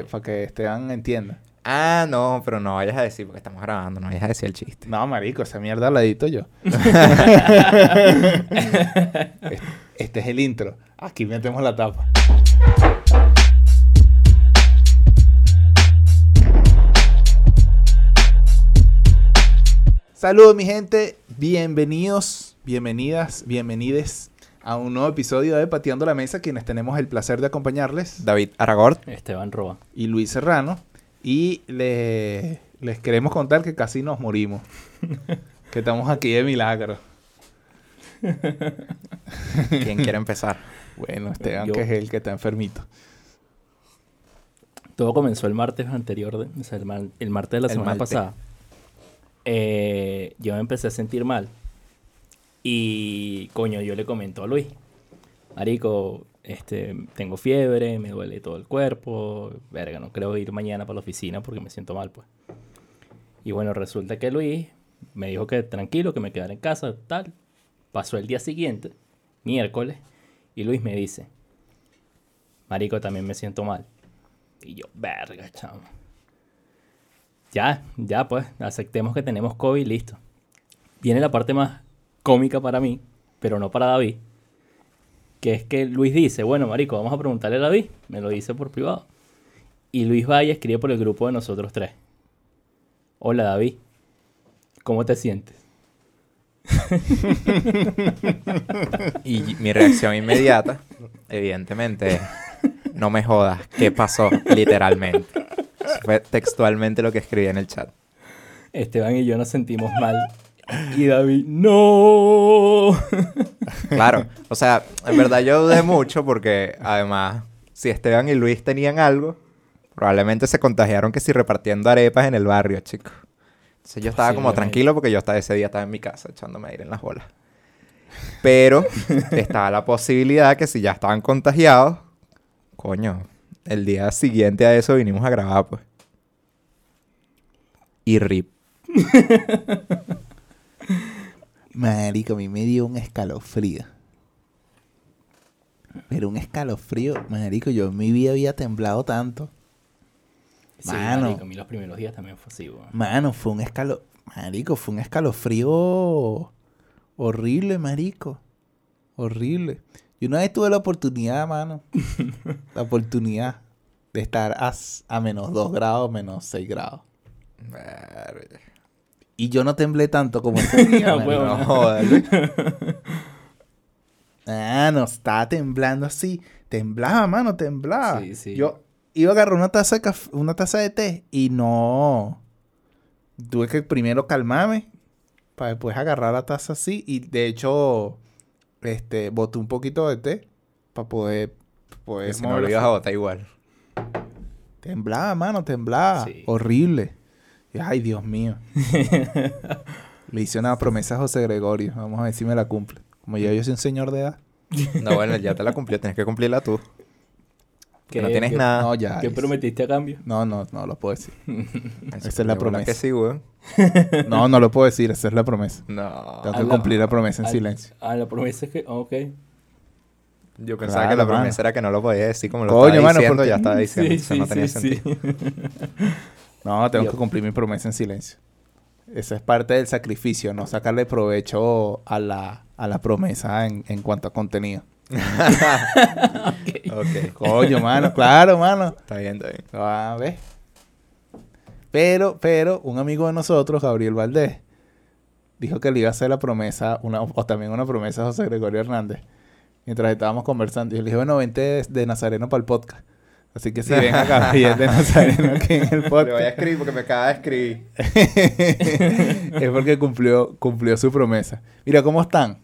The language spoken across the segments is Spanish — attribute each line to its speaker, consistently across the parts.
Speaker 1: que, para que Esteban entienda.
Speaker 2: Ah, no, pero no vayas a decir porque estamos grabando, no vayas a decir el chiste.
Speaker 1: No, marico, esa mierda la edito yo. este, este es el intro. Aquí metemos la tapa. Saludos mi gente, bienvenidos, bienvenidas, bienvenides a un nuevo episodio de Pateando la Mesa, quienes tenemos el placer de acompañarles,
Speaker 2: David Aragort.
Speaker 3: Esteban Roa.
Speaker 1: y Luis Serrano. Y le- les queremos contar que casi nos morimos. que estamos aquí de milagro.
Speaker 2: ¿Quién quiere empezar?
Speaker 1: Bueno, Esteban,
Speaker 3: Yo.
Speaker 1: que es el que está enfermito.
Speaker 3: Todo comenzó el martes anterior, de- o sea, el, mar- el martes de la
Speaker 2: El
Speaker 3: semana
Speaker 2: malte.
Speaker 3: pasada. Eh, yo me empecé a sentir mal. Y, coño, yo le comento a Luis. Marico, este, tengo fiebre, me duele todo el cuerpo. Verga, no creo ir mañana para la oficina porque me siento mal, pues. Y bueno, resulta que Luis me dijo que tranquilo, que me quedara en casa, tal. Pasó el día siguiente, miércoles, y Luis me dice, Marico, también me siento mal. Y yo, verga, chamo. Ya, ya pues, aceptemos que tenemos COVID, listo. Viene la parte más cómica para mí, pero no para David. Que es que Luis dice, bueno, marico, vamos a preguntarle a David. Me lo dice por privado. Y Luis va y escribe por el grupo de nosotros tres. Hola David, ¿cómo te sientes?
Speaker 2: Y mi reacción inmediata, evidentemente, no me jodas, ¿qué pasó? Literalmente. Eso Fue textualmente lo que escribí en el chat.
Speaker 3: Esteban y yo nos sentimos mal. Y David, no.
Speaker 2: Claro, o sea, en verdad yo dudé mucho porque además, si Esteban y Luis tenían algo, probablemente se contagiaron que si repartiendo arepas en el barrio, chicos. Entonces yo estaba como tranquilo porque yo estaba ese día estaba en mi casa echándome aire en las bolas. Pero estaba la posibilidad que si ya estaban contagiados, coño, el día siguiente a eso vinimos a grabar, pues. Y rip.
Speaker 1: Marico, a mí me dio un escalofrío. Pero un escalofrío, marico, yo en mi vida había temblado tanto.
Speaker 3: Sí,
Speaker 1: Mano.
Speaker 3: marico, a mí los primeros días también fue así, weón.
Speaker 1: Mano, fue un escalo... Marico, fue un escalofrío horrible, marico. Horrible. Yo una vez tuve la oportunidad, mano. la oportunidad de estar a, a menos 2 grados, menos 6 grados. Y yo no temblé tanto como ese día,
Speaker 3: No.
Speaker 1: Ah, no, estaba temblando así. Temblaba, mano, temblaba.
Speaker 3: Sí, sí.
Speaker 1: Yo iba a agarrar una taza de café, una taza de té y no. Tuve que primero calmarme para después agarrar la taza así. Y de hecho, este, boté un poquito de té para poder, poder
Speaker 2: si no lo ibas a botar igual.
Speaker 1: Temblaba, mano, temblaba.
Speaker 3: Sí.
Speaker 1: Horrible. Ay, Dios mío. Le hice una promesa a José Gregorio. Vamos a ver si me la cumple. Como ya yo soy un señor de edad.
Speaker 2: No, bueno, ya te la cumplió, tienes que cumplirla tú. Que no
Speaker 3: ¿Qué-
Speaker 2: tienes
Speaker 3: qué-
Speaker 2: nada.
Speaker 1: No, ya.
Speaker 3: ¿Qué
Speaker 1: es-
Speaker 3: prometiste a cambio?
Speaker 1: No, no, no lo puedo decir. Esa es la promesa.
Speaker 2: que sí, weón.
Speaker 1: No, no lo puedo decir. Esa es la promesa.
Speaker 2: No.
Speaker 1: Tengo que
Speaker 3: la-
Speaker 1: cumplir la promesa en
Speaker 3: a-
Speaker 1: silencio.
Speaker 3: Ah, la promesa es que, ok.
Speaker 2: Yo pensaba
Speaker 1: Claro,
Speaker 2: que la
Speaker 1: mano.
Speaker 2: promesa era que no lo podía decir como lo
Speaker 1: Coño,
Speaker 2: estaba
Speaker 1: mano,
Speaker 2: diciendo,
Speaker 1: porque-
Speaker 2: ya estaba diciendo.
Speaker 3: Sí,
Speaker 2: eso no
Speaker 3: sí,
Speaker 2: tenía
Speaker 3: sí, sí.
Speaker 2: sentido.
Speaker 1: No, tengo
Speaker 3: Yo-
Speaker 1: que cumplir mi promesa en silencio. Esa es parte del sacrificio, no sacarle provecho a la, a la promesa en, en cuanto a contenido.
Speaker 2: ok.
Speaker 1: Coño, mano, claro, mano.
Speaker 2: Está bien, está bien.
Speaker 1: A ver. Pero, pero, un amigo de nosotros, Gabriel Valdés, dijo que le iba a hacer la promesa, una, o también una promesa a José Gregorio Hernández, mientras estábamos conversando. Y yo le dije, bueno, vente de, de Nazareno para el podcast. Así que si ven a Gabriel de Nazareno aquí en el
Speaker 2: Le voy a
Speaker 1: podcast,
Speaker 2: escribir porque me acaba de escribir.
Speaker 1: es porque cumplió, cumplió su promesa. Mira, ¿cómo están?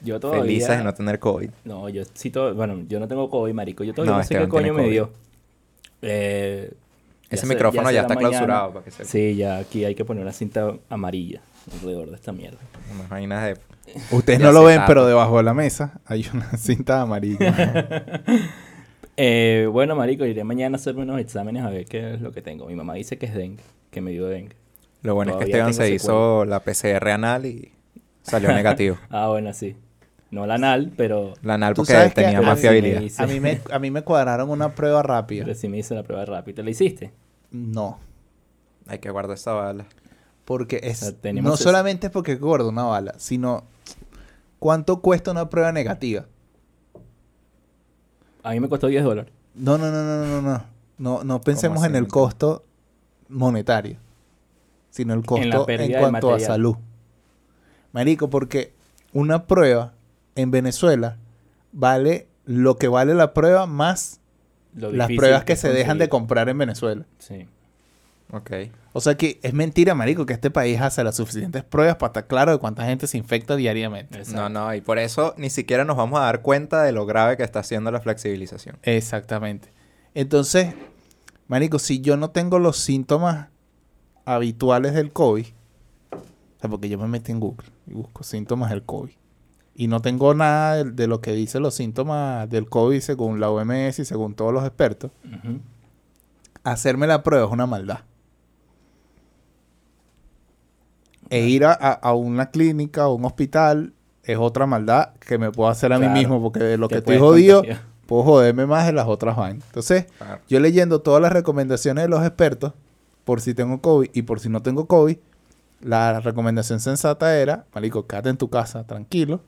Speaker 3: Yo todavía...
Speaker 2: Felices de no tener COVID.
Speaker 3: No, yo sí todo... Bueno, yo no tengo COVID, marico. Yo todavía
Speaker 2: No,
Speaker 3: no, sé
Speaker 2: Esteban
Speaker 3: qué coño me dio. Eh,
Speaker 2: Ese
Speaker 3: se-
Speaker 2: micrófono ya, está
Speaker 3: mañana.
Speaker 2: clausurado para que se
Speaker 3: Sí, ya aquí hay que poner una cinta amarilla alrededor de esta mierda.
Speaker 2: unas vainas de
Speaker 1: Ustedes
Speaker 2: De
Speaker 1: no lo ven, pero debajo de la mesa hay una cinta amarilla.
Speaker 3: Eh, bueno, marico, iré mañana a hacerme unos exámenes a ver qué es lo que tengo. Mi mamá dice que es dengue, que me dio dengue.
Speaker 2: Lo bueno es que Esteban se hizo la PCR anal y salió negativo.
Speaker 3: Ah, bueno, sí. No la anal, pero,
Speaker 2: La anal porque tenía más fiabilidad.
Speaker 1: A mí me, a mí me cuadraron una prueba rápida.
Speaker 3: pero sí me hice la prueba rápida. ¿La hiciste?
Speaker 1: No.
Speaker 2: Hay que guardar esa bala.
Speaker 1: Porque es.
Speaker 3: sea,
Speaker 1: no
Speaker 3: ese-
Speaker 1: solamente es porque gordo una bala, sino. ¿Cuánto cuesta una prueba negativa?
Speaker 3: A mí me costó 10 dólares.
Speaker 1: No, no, no, no, no, no. No, no pensemos en el costo monetario, sino el costo en, cuanto a salud. Marico, porque una prueba en Venezuela vale lo que vale la prueba más las pruebas que
Speaker 3: es
Speaker 1: se dejan de comprar en Venezuela.
Speaker 3: Sí.
Speaker 2: Ok.
Speaker 1: O sea que es mentira, marico, que este país hace las suficientes pruebas para estar claro de cuánta gente se infecta diariamente.
Speaker 3: Exacto.
Speaker 2: No, no, y por eso ni siquiera nos vamos a dar cuenta de lo grave que está haciendo la flexibilización.
Speaker 1: Exactamente. Entonces, marico, si yo no tengo los síntomas habituales del COVID, o sea, porque yo me metí en Google y busco síntomas del COVID, y no tengo nada de, de lo que dice los síntomas del COVID según la OMS y según todos los expertos, hacerme la prueba es una maldad. E ir a, a- una clínica o un hospital es otra maldad que me puedo hacer a
Speaker 3: Claro.
Speaker 1: mí mismo, porque de lo que estoy jodido,
Speaker 3: contagiar.
Speaker 1: puedo joderme más de las otras vainas. Entonces,
Speaker 2: Claro.
Speaker 1: yo leyendo todas las recomendaciones de los expertos, por si tengo COVID y por si no tengo COVID, la recomendación sensata era, marico, quédate en tu casa tranquilo,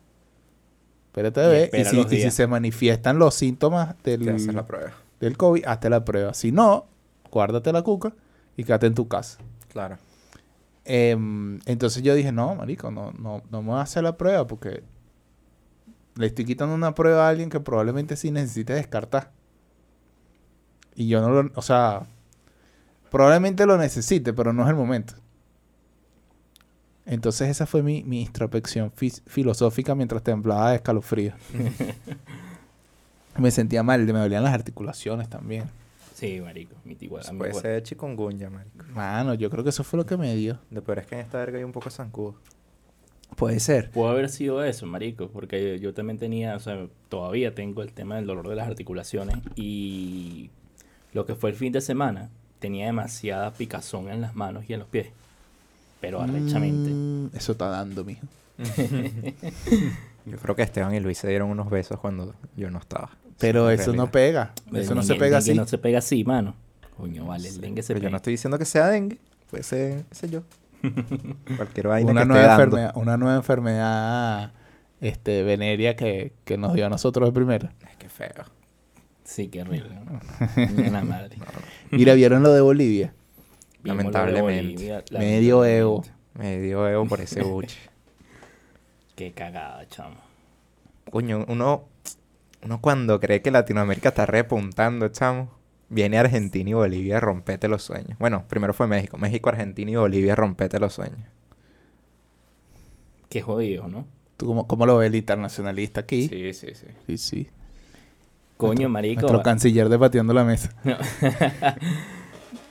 Speaker 1: espérate a ver, y, si, y se manifiestan los síntomas del,
Speaker 2: la prueba.
Speaker 1: del COVID, hazte la prueba. Si no, guárdate la cuca y quédate en tu casa.
Speaker 2: Claro.
Speaker 1: Em, entonces yo dije, no, marico, no, no, no me voy a hacer la prueba porque le estoy quitando una prueba a alguien que probablemente sí necesite descartar. Y yo no lo, o sea, probablemente lo necesite, pero no es el momento. Entonces esa fue mi, mi introspección filosófica mientras temblaba de escalofrío. me sentía mal, me dolían las articulaciones también.
Speaker 3: Sí, marico. Mi tío, a
Speaker 2: Eso
Speaker 3: mí
Speaker 2: puede ser chikungunya, marico.
Speaker 1: Mano, yo creo que eso fue lo que me dio.
Speaker 2: Lo peor es que en esta verga hay un poco de zancudo.
Speaker 1: Puede ser.
Speaker 3: Pudo haber sido eso, marico, porque yo también tenía, o sea, todavía tengo el tema del dolor de las articulaciones y lo que fue el fin de semana tenía demasiada picazón en las manos y en los pies, pero arrechamente.
Speaker 1: Mm, eso está dando, mijo.
Speaker 2: Yo creo que Esteban y Luis se dieron unos besos cuando yo no estaba.
Speaker 1: Pero eso no pega. Eso no se pega así.
Speaker 3: No se pega así, mano. Coño, vale, el dengue se
Speaker 2: Pero yo
Speaker 3: pega.
Speaker 2: no estoy diciendo que sea dengue. Puede ser, sé yo. Cualquier vaina
Speaker 1: una
Speaker 2: que esté
Speaker 1: nueva
Speaker 2: dando.
Speaker 1: enfermedad, una nueva enfermedad este venérea que, que nos dio a nosotros de primera.
Speaker 2: Ay, qué feo.
Speaker 3: Sí, qué horrible. la madre.
Speaker 1: Mira, ¿vieron lo de Bolivia?
Speaker 2: Lamentablemente.
Speaker 3: Bolivia,
Speaker 1: Medio Evo.
Speaker 2: Me dio ego por ese buche.
Speaker 3: Qué cagada, chamo.
Speaker 2: Coño, uno, uno cuando cree que Latinoamérica está repuntando, chamo, viene Argentina y Bolivia a rompete los sueños. Bueno, primero fue México. México, Argentina y Bolivia a rompete los sueños.
Speaker 3: Qué jodido, ¿no?
Speaker 1: ¿Tú cómo, cómo lo ves el internacionalista aquí?
Speaker 2: Sí, sí, sí.
Speaker 1: sí. sí.
Speaker 3: Coño, marico.
Speaker 1: Nuestro canciller debateando la mesa.
Speaker 3: No.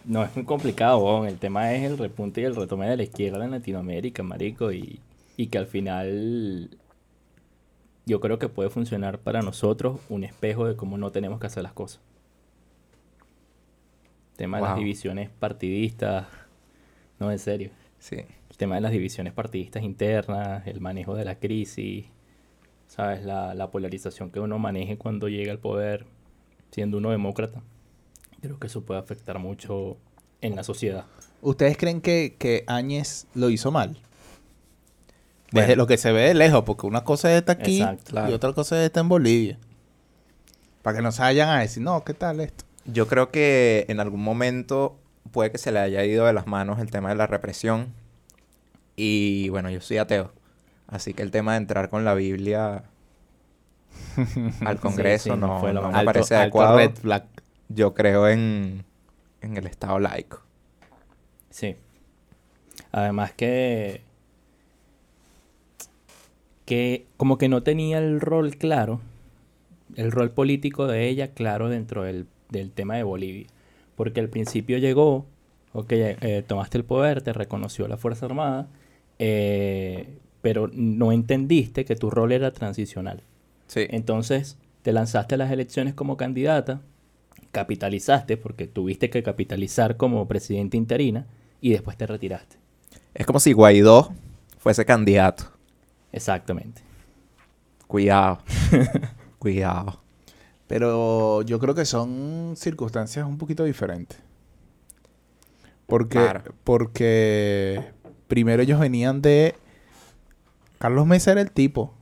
Speaker 3: No, es muy complicado, weón. El tema es el repunte y el retome de la izquierda en Latinoamérica, marico. Y, y que al final yo creo que puede funcionar para nosotros un espejo de cómo no tenemos que hacer las cosas. tema de las divisiones partidistas. No, en serio.
Speaker 2: Sí.
Speaker 3: El tema de las divisiones partidistas internas, el manejo de la crisis, ¿sabes? La, la polarización que uno maneje cuando llega al poder, siendo uno demócrata. Creo que eso puede afectar mucho en la sociedad.
Speaker 1: ¿Ustedes creen que, que Áñez lo hizo mal?
Speaker 2: Bueno.
Speaker 1: Desde lo que se ve de lejos, porque una cosa es estar aquí
Speaker 3: Exacto,
Speaker 2: claro.
Speaker 1: y otra cosa es estar en Bolivia. Para que no se vayan a decir, no, ¿qué tal esto?
Speaker 2: Yo creo que en algún momento puede que se le haya ido de las manos el tema de la represión. Y bueno, yo soy ateo. Así que el tema de entrar con la Biblia al Congreso
Speaker 3: sí, no
Speaker 2: no,
Speaker 3: fue lo
Speaker 2: no
Speaker 3: más-
Speaker 2: me parece
Speaker 1: alto
Speaker 2: adecuado.
Speaker 1: red flag.
Speaker 2: Yo creo en, en el Estado laico.
Speaker 3: Sí. Además que... Que como que no tenía el rol claro, el rol político de ella claro dentro del, del tema de Bolivia. Porque al principio llegó, ok, eh, tomaste el poder, te reconoció la Fuerza Armada, eh, pero no entendiste que tu rol era transicional.
Speaker 2: Sí.
Speaker 3: Entonces te lanzaste a las elecciones como candidata, capitalizaste porque tuviste que capitalizar como presidente interina y después te retiraste.
Speaker 2: Es como si Guaidó fuese candidato.
Speaker 3: Exactamente.
Speaker 2: Cuidado. Cuidado.
Speaker 1: Pero yo creo que son circunstancias un poquito diferentes. Porque,
Speaker 2: Claro.
Speaker 1: porque primero ellos venían de... Carlos Mesa era el tipo.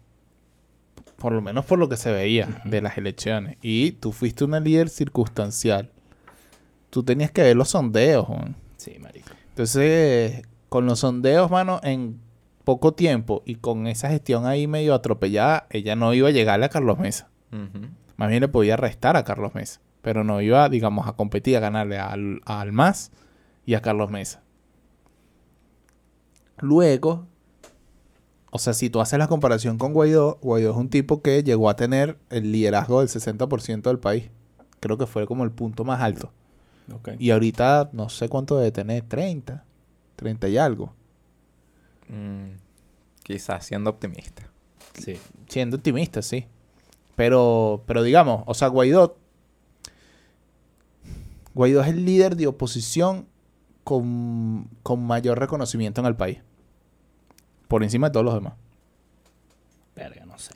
Speaker 1: Por lo menos por lo que se veía de las elecciones. Y tú fuiste una líder circunstancial. Tú tenías que ver los sondeos, Juan.
Speaker 3: Sí, marico.
Speaker 1: Entonces, con los sondeos, mano, en poco tiempo y con esa gestión ahí medio atropellada, ella no iba a llegarle a Carlos Mesa. Más bien le podía restar a Carlos Mesa. Pero no iba, digamos, a competir, a ganarle al, a Almaz y a Carlos Mesa. Luego, o sea, si tú haces la comparación con Guaidó, Guaidó es un tipo que llegó a tener el liderazgo del 60% del país. Creo que fue como el punto más alto. Y ahorita no sé cuánto debe tener, 30, 30 y algo.
Speaker 2: Mm, quizás siendo optimista.
Speaker 3: Sí.
Speaker 1: Siendo optimista, sí. Pero, pero digamos, o sea, Guaidó. Guaidó es el líder de oposición con, con mayor reconocimiento en el país. Por encima de todos los demás.
Speaker 3: Verga, no sé.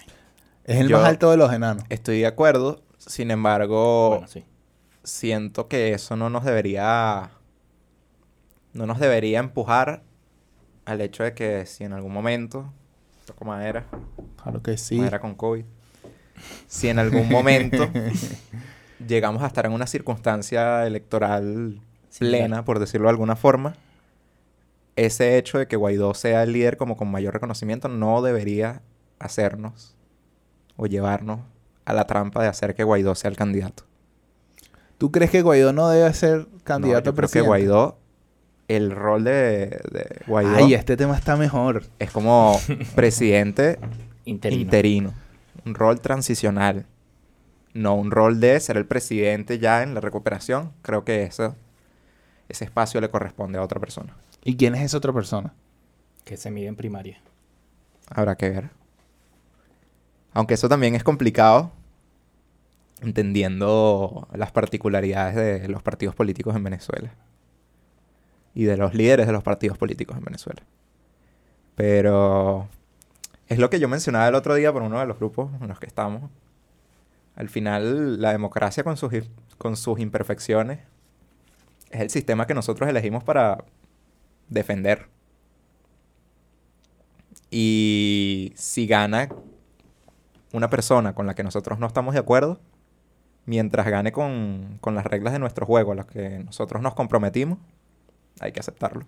Speaker 1: Es el
Speaker 2: Yo-
Speaker 1: más alto de los enanos.
Speaker 2: Estoy de acuerdo. Sin embargo,
Speaker 3: Bueno, sí.
Speaker 2: siento que eso no nos debería. No nos debería empujar al hecho de que si en algún momento. Toco madera.
Speaker 1: Claro que sí.
Speaker 2: Madera con COVID. Si en algún momento llegamos a estar en una circunstancia electoral plena, por decirlo de alguna forma, ese hecho de que Guaidó sea el líder como con mayor reconocimiento no debería hacernos o llevarnos a la trampa de hacer que Guaidó sea el candidato.
Speaker 1: ¿Tú crees que Guaidó no debe ser candidato
Speaker 2: No, yo
Speaker 1: a
Speaker 2: creo que
Speaker 1: presidente?
Speaker 2: Guaidó, el rol de, de Guaidó
Speaker 1: Ay, este tema está mejor.
Speaker 2: es como presidente
Speaker 3: Interino.
Speaker 2: interino. Un rol transicional. No un rol de ser el presidente ya en la recuperación. Creo que eso, ese espacio le corresponde a otra persona.
Speaker 1: ¿Y quién es esa otra persona?
Speaker 3: que se mide en primaria.
Speaker 2: Habrá que ver. Aunque eso también es complicado, entendiendo las particularidades de los partidos políticos en Venezuela. Y de los líderes de los partidos políticos en Venezuela. Pero es lo que yo mencionaba el otro día por uno de los grupos en los que estamos. Al final, la democracia con sus, con sus imperfecciones es el sistema que nosotros elegimos para defender. Y si gana una persona con la que nosotros no estamos de acuerdo, mientras gane con, con las reglas de nuestro juego a las que nosotros nos comprometimos, hay que aceptarlo.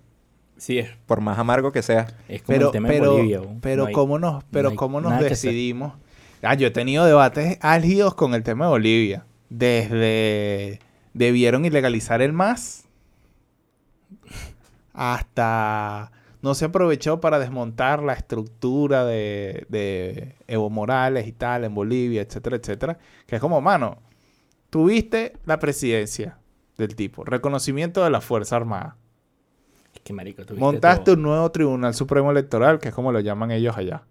Speaker 3: Sí, es,
Speaker 2: Por más amargo que sea.
Speaker 3: es como
Speaker 1: Pero,
Speaker 3: el tema
Speaker 1: pero,
Speaker 3: en Bolivia. ¿no?
Speaker 1: pero
Speaker 3: No hay-
Speaker 1: cómo nos, pero
Speaker 3: no
Speaker 1: cómo nos decidimos. Ah, yo he tenido debates álgidos con el tema de Bolivia. Desde debieron ilegalizar el MAS hasta no se aprovechó para desmontar la estructura de, de Evo Morales y tal en Bolivia, etcétera, etcétera. Que es como, mano, tuviste la presidencia del tipo, reconocimiento de la Fuerza Armada.
Speaker 3: Es que, marico, tuviste
Speaker 1: Montaste
Speaker 3: todo.
Speaker 1: un nuevo Tribunal Supremo Electoral, que es como lo llaman ellos allá.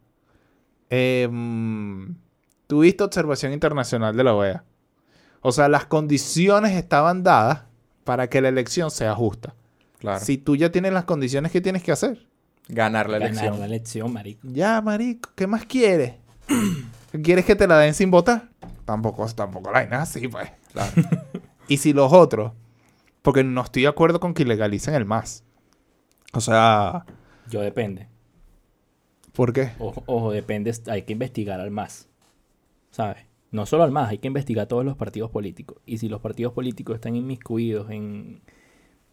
Speaker 1: Em, tuviste observación internacional de la OEA. O sea, las condiciones estaban dadas para que la elección sea justa.
Speaker 2: Claro.
Speaker 1: Si tú ya tienes las condiciones, ¿qué tienes que hacer?
Speaker 2: Ganar la
Speaker 3: Ganar
Speaker 2: elección.
Speaker 3: la elección, marico.
Speaker 1: Ya, marico, ¿qué más quieres? ¿Quieres que te la den sin votar? Tampoco, tampoco la hay nada así, pues.
Speaker 2: Claro.
Speaker 1: Y si los otros, porque no estoy de acuerdo con que legalicen el MAS. O sea,
Speaker 3: Yo depende.
Speaker 1: ¿por qué?
Speaker 3: Ojo, ojo, depende. Hay que investigar al más. ¿Sabes? No solo al más, hay que investigar a todos los partidos políticos. Y si los partidos políticos están inmiscuidos en,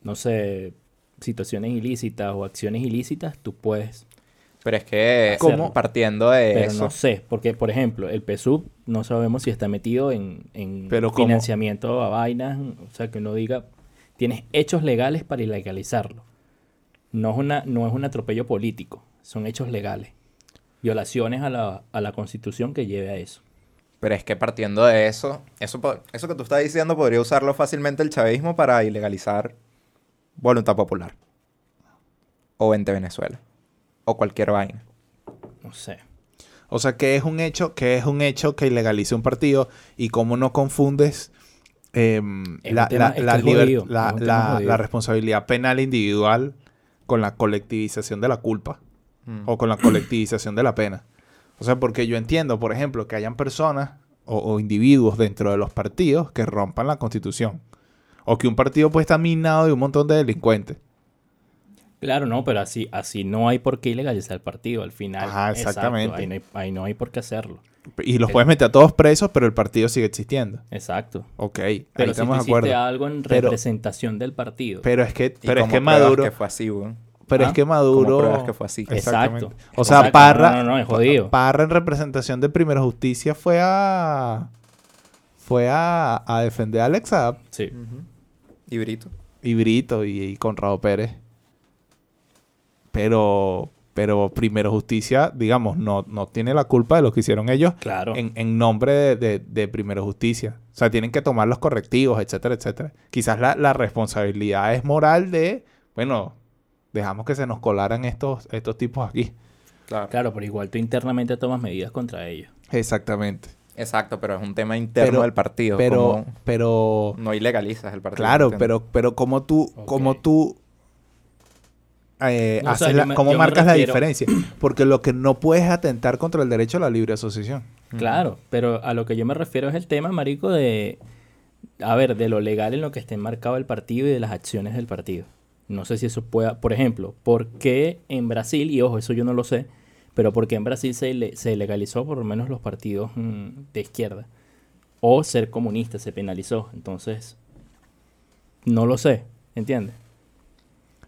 Speaker 3: no sé, situaciones ilícitas o acciones ilícitas, tú puedes.
Speaker 2: Pero es que
Speaker 1: ¿Cómo?
Speaker 2: partiendo de
Speaker 3: Pero
Speaker 2: eso,
Speaker 3: no sé, porque por ejemplo, el PSUV no sabemos si está metido en, en
Speaker 1: Pero ¿cómo?
Speaker 3: financiamiento a vainas, o sea, que uno diga, tienes hechos legales para ilegalizarlo. No es, una, no es un atropello político, son hechos legales. Violaciones a la, a la constitución que lleve a eso.
Speaker 2: pero es que partiendo de eso, eso, eso que tú estás diciendo podría usarlo fácilmente el chavismo para ilegalizar voluntad popular. O 20 Venezuela. O cualquier vaina.
Speaker 3: No sé.
Speaker 1: O sea, que es un hecho, que es un hecho que ilegalice un partido y cómo no confundes em, la, la responsabilidad penal individual con la colectivización de la culpa
Speaker 2: Mm.
Speaker 1: o con la colectivización de la pena. O sea, porque yo entiendo, por ejemplo, que hayan personas o, o individuos dentro de los partidos que rompan la constitución. O que un partido puede estar minado de un montón de delincuentes.
Speaker 3: Claro, no, pero así, así no hay por qué ilegalizar el partido al final.
Speaker 1: Ajá,
Speaker 3: Exacto,
Speaker 1: exactamente.
Speaker 3: ahí, no hay, ahí no hay por qué hacerlo.
Speaker 1: Y los puedes meter a todos presos, pero el partido sigue existiendo.
Speaker 3: Exacto.
Speaker 1: Ok, ahí
Speaker 3: Pero si
Speaker 1: estamos de acuerdo.
Speaker 3: algo en
Speaker 1: Pero-
Speaker 3: representación del partido.
Speaker 1: Pero es que,
Speaker 2: ¿Y
Speaker 1: pero es que Maduro,
Speaker 2: que fue así, weón?
Speaker 1: pero
Speaker 3: ¿Ah?
Speaker 1: es que
Speaker 2: ¿Cómo
Speaker 1: Maduro,
Speaker 2: pruebas que fue así?
Speaker 1: Exactamente.
Speaker 3: Exacto.
Speaker 1: O sea,
Speaker 3: Exacto.
Speaker 1: Parra,
Speaker 3: No, no, no, es jodido.
Speaker 1: Parra en representación de Primera Justicia fue a, fue a, a defender a Alex Saab
Speaker 3: Sí.
Speaker 2: Ujú. Y Brito.
Speaker 1: y Brito y, y Conrado Pérez. Pero, pero Primera Justicia, digamos, no, no tiene la culpa de lo que hicieron ellos
Speaker 3: Claro.
Speaker 1: en, en nombre de, de, de Primera Justicia. O sea, tienen que tomar los correctivos, etcétera, etcétera. Quizás la, la responsabilidad es moral de, bueno, dejamos que se nos colaran estos, estos tipos aquí.
Speaker 2: Claro.
Speaker 3: Claro, pero igual tú internamente tomas medidas contra ellos.
Speaker 1: Exactamente.
Speaker 2: Exacto, pero es un tema interno
Speaker 1: Pero-
Speaker 2: del partido.
Speaker 1: Pero,
Speaker 2: como
Speaker 1: pero,
Speaker 2: no ilegalizas el partido.
Speaker 1: claro, pero, pero como tú, como tú eh,
Speaker 3: No, o sea,
Speaker 1: haces
Speaker 3: yo
Speaker 1: la-
Speaker 3: me-
Speaker 1: cómo marcas la diferencia. Porque lo que no puedes es atentar contra el derecho a la libre asociación.
Speaker 3: Claro, pero a lo que yo me refiero es el tema, marico, de... A ver, de lo legal en lo que esté enmarcado el partido y de las acciones del partido. No sé si eso pueda... Por ejemplo, ¿por qué en Brasil, y ojo, eso yo no lo sé, pero por qué en Brasil se, le- se legalizó por lo menos los partidos mm, de izquierda? O ser comunista se penalizó. Entonces, no lo sé, ¿entiendes?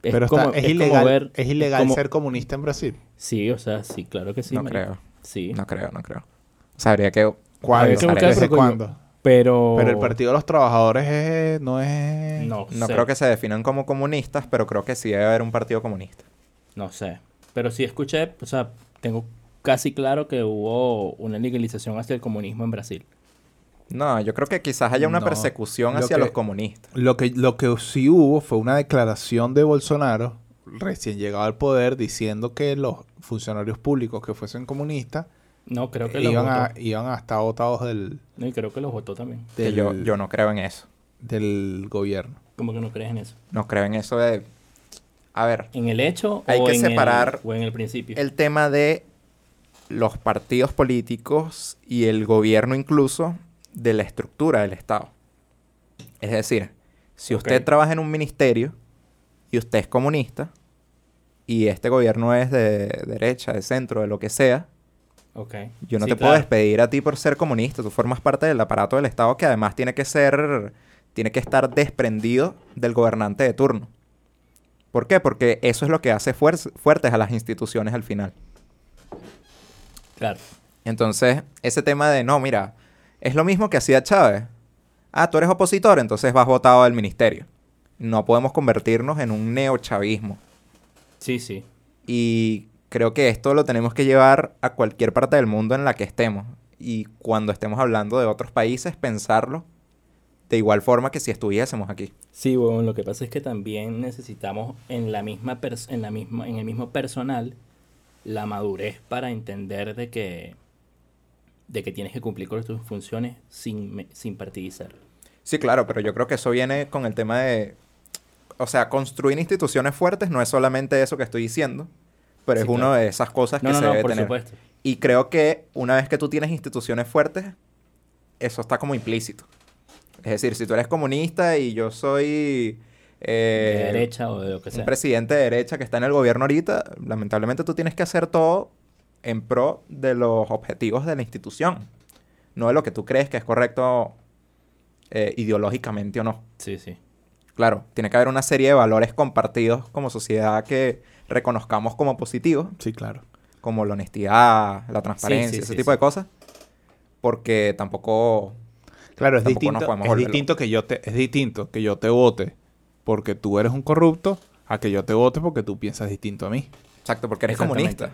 Speaker 3: Es
Speaker 1: pero está- es,
Speaker 3: como
Speaker 1: ilegal,
Speaker 3: ver-
Speaker 1: es ilegal
Speaker 3: como-
Speaker 1: ser comunista en Brasil.
Speaker 3: Sí, o sea, sí, claro que sí.
Speaker 2: no creo.
Speaker 3: Sí.
Speaker 2: No creo, no creo. O sea, habría que...
Speaker 1: ¿Cuándo?
Speaker 3: Habría que buscar,
Speaker 1: ¿Desde cuándo?
Speaker 3: Pero...
Speaker 1: Pero el Partido de los Trabajadores es- no es...
Speaker 3: No,
Speaker 2: No
Speaker 3: sé.
Speaker 2: creo que se definan como comunistas, pero creo que sí debe haber un partido comunista.
Speaker 3: No sé. Pero sí escuché, o sea, tengo casi claro que hubo una legalización hacia el comunismo en Brasil.
Speaker 2: No, yo creo que quizás haya una
Speaker 1: No,
Speaker 2: persecución
Speaker 1: lo
Speaker 2: hacia
Speaker 1: que-
Speaker 2: los comunistas.
Speaker 1: Lo que, lo que sí hubo fue una declaración de Bolsonaro, recién llegado al poder, diciendo que los funcionarios públicos que fuesen comunistas
Speaker 3: No, creo que los
Speaker 1: iban
Speaker 3: votó.
Speaker 1: a, iban a estar votados del,
Speaker 3: No, y creo que los votó también.
Speaker 2: Que
Speaker 1: del,
Speaker 2: yo, yo no creo en eso.
Speaker 1: del gobierno.
Speaker 3: ¿Cómo que no crees en eso?
Speaker 2: No creo en eso de... A ver,
Speaker 3: ¿En el hecho
Speaker 2: Hay
Speaker 3: o,
Speaker 2: que
Speaker 3: en
Speaker 2: separar
Speaker 3: el, o en el principio?
Speaker 2: el tema de los partidos políticos y el gobierno incluso de la estructura del Estado. Es decir, si usted trabaja en un ministerio y usted es comunista y este gobierno es de derecha, de centro, de lo que sea,
Speaker 3: Ok.
Speaker 2: yo no
Speaker 3: Sí,
Speaker 2: te puedo despedir a ti por ser comunista. Tú formas parte del aparato del Estado que además tiene que ser, tiene que estar desprendido del gobernante de turno. ¿Por qué? Porque eso es lo que hace fuer- fuertes a las instituciones al final.
Speaker 3: Claro.
Speaker 2: Entonces, ese tema de, no, mira, es lo mismo que hacía Chávez. Ah, tú eres opositor, entonces vas votado del ministerio. No podemos convertirnos en un neochavismo.
Speaker 3: Sí, sí.
Speaker 2: Y creo que esto lo tenemos que llevar a cualquier parte del mundo en la que estemos. Y cuando estemos hablando de otros países, pensarlo de igual forma que si estuviésemos aquí.
Speaker 3: Sí, bueno, lo que pasa es que también necesitamos en la misma en la misma en el mismo personal la madurez para entender de que de que tienes que cumplir con tus funciones sin sin partidizar.
Speaker 2: Sí, claro, pero yo creo que eso viene con el tema de... O sea, construir instituciones fuertes no es solamente eso que estoy diciendo, pero
Speaker 3: Sí,
Speaker 2: es una
Speaker 3: claro.
Speaker 2: de esas cosas
Speaker 3: No,
Speaker 2: que
Speaker 3: no,
Speaker 2: se
Speaker 3: no,
Speaker 2: debe
Speaker 3: por
Speaker 2: tener.
Speaker 3: supuesto.
Speaker 2: Y creo que una vez que tú tienes instituciones fuertes, eso está como implícito. Es decir, si tú eres comunista y yo soy... eh,
Speaker 3: de derecha o de lo que
Speaker 2: un
Speaker 3: sea.
Speaker 2: presidente de derecha que está en el gobierno ahorita, lamentablemente tú tienes que hacer todo en pro de los objetivos de la institución, no de lo que tú crees que es correcto eh, ideológicamente o no.
Speaker 3: Sí, sí.
Speaker 2: Claro, tiene que haber una serie de valores compartidos como sociedad que reconozcamos como positivos,
Speaker 1: Sí, claro.
Speaker 2: como la honestidad, la transparencia,
Speaker 3: sí,
Speaker 2: ese
Speaker 3: sí,
Speaker 2: tipo
Speaker 3: sí.
Speaker 2: de cosas, porque tampoco...
Speaker 1: Claro, es
Speaker 2: Tampoco nos
Speaker 1: distinto,
Speaker 2: podemos
Speaker 1: es distinto que yo te, es distinto que yo te vote porque tú eres un corrupto a que yo te vote porque tú piensas distinto a mí.
Speaker 2: Exacto, porque eres comunista.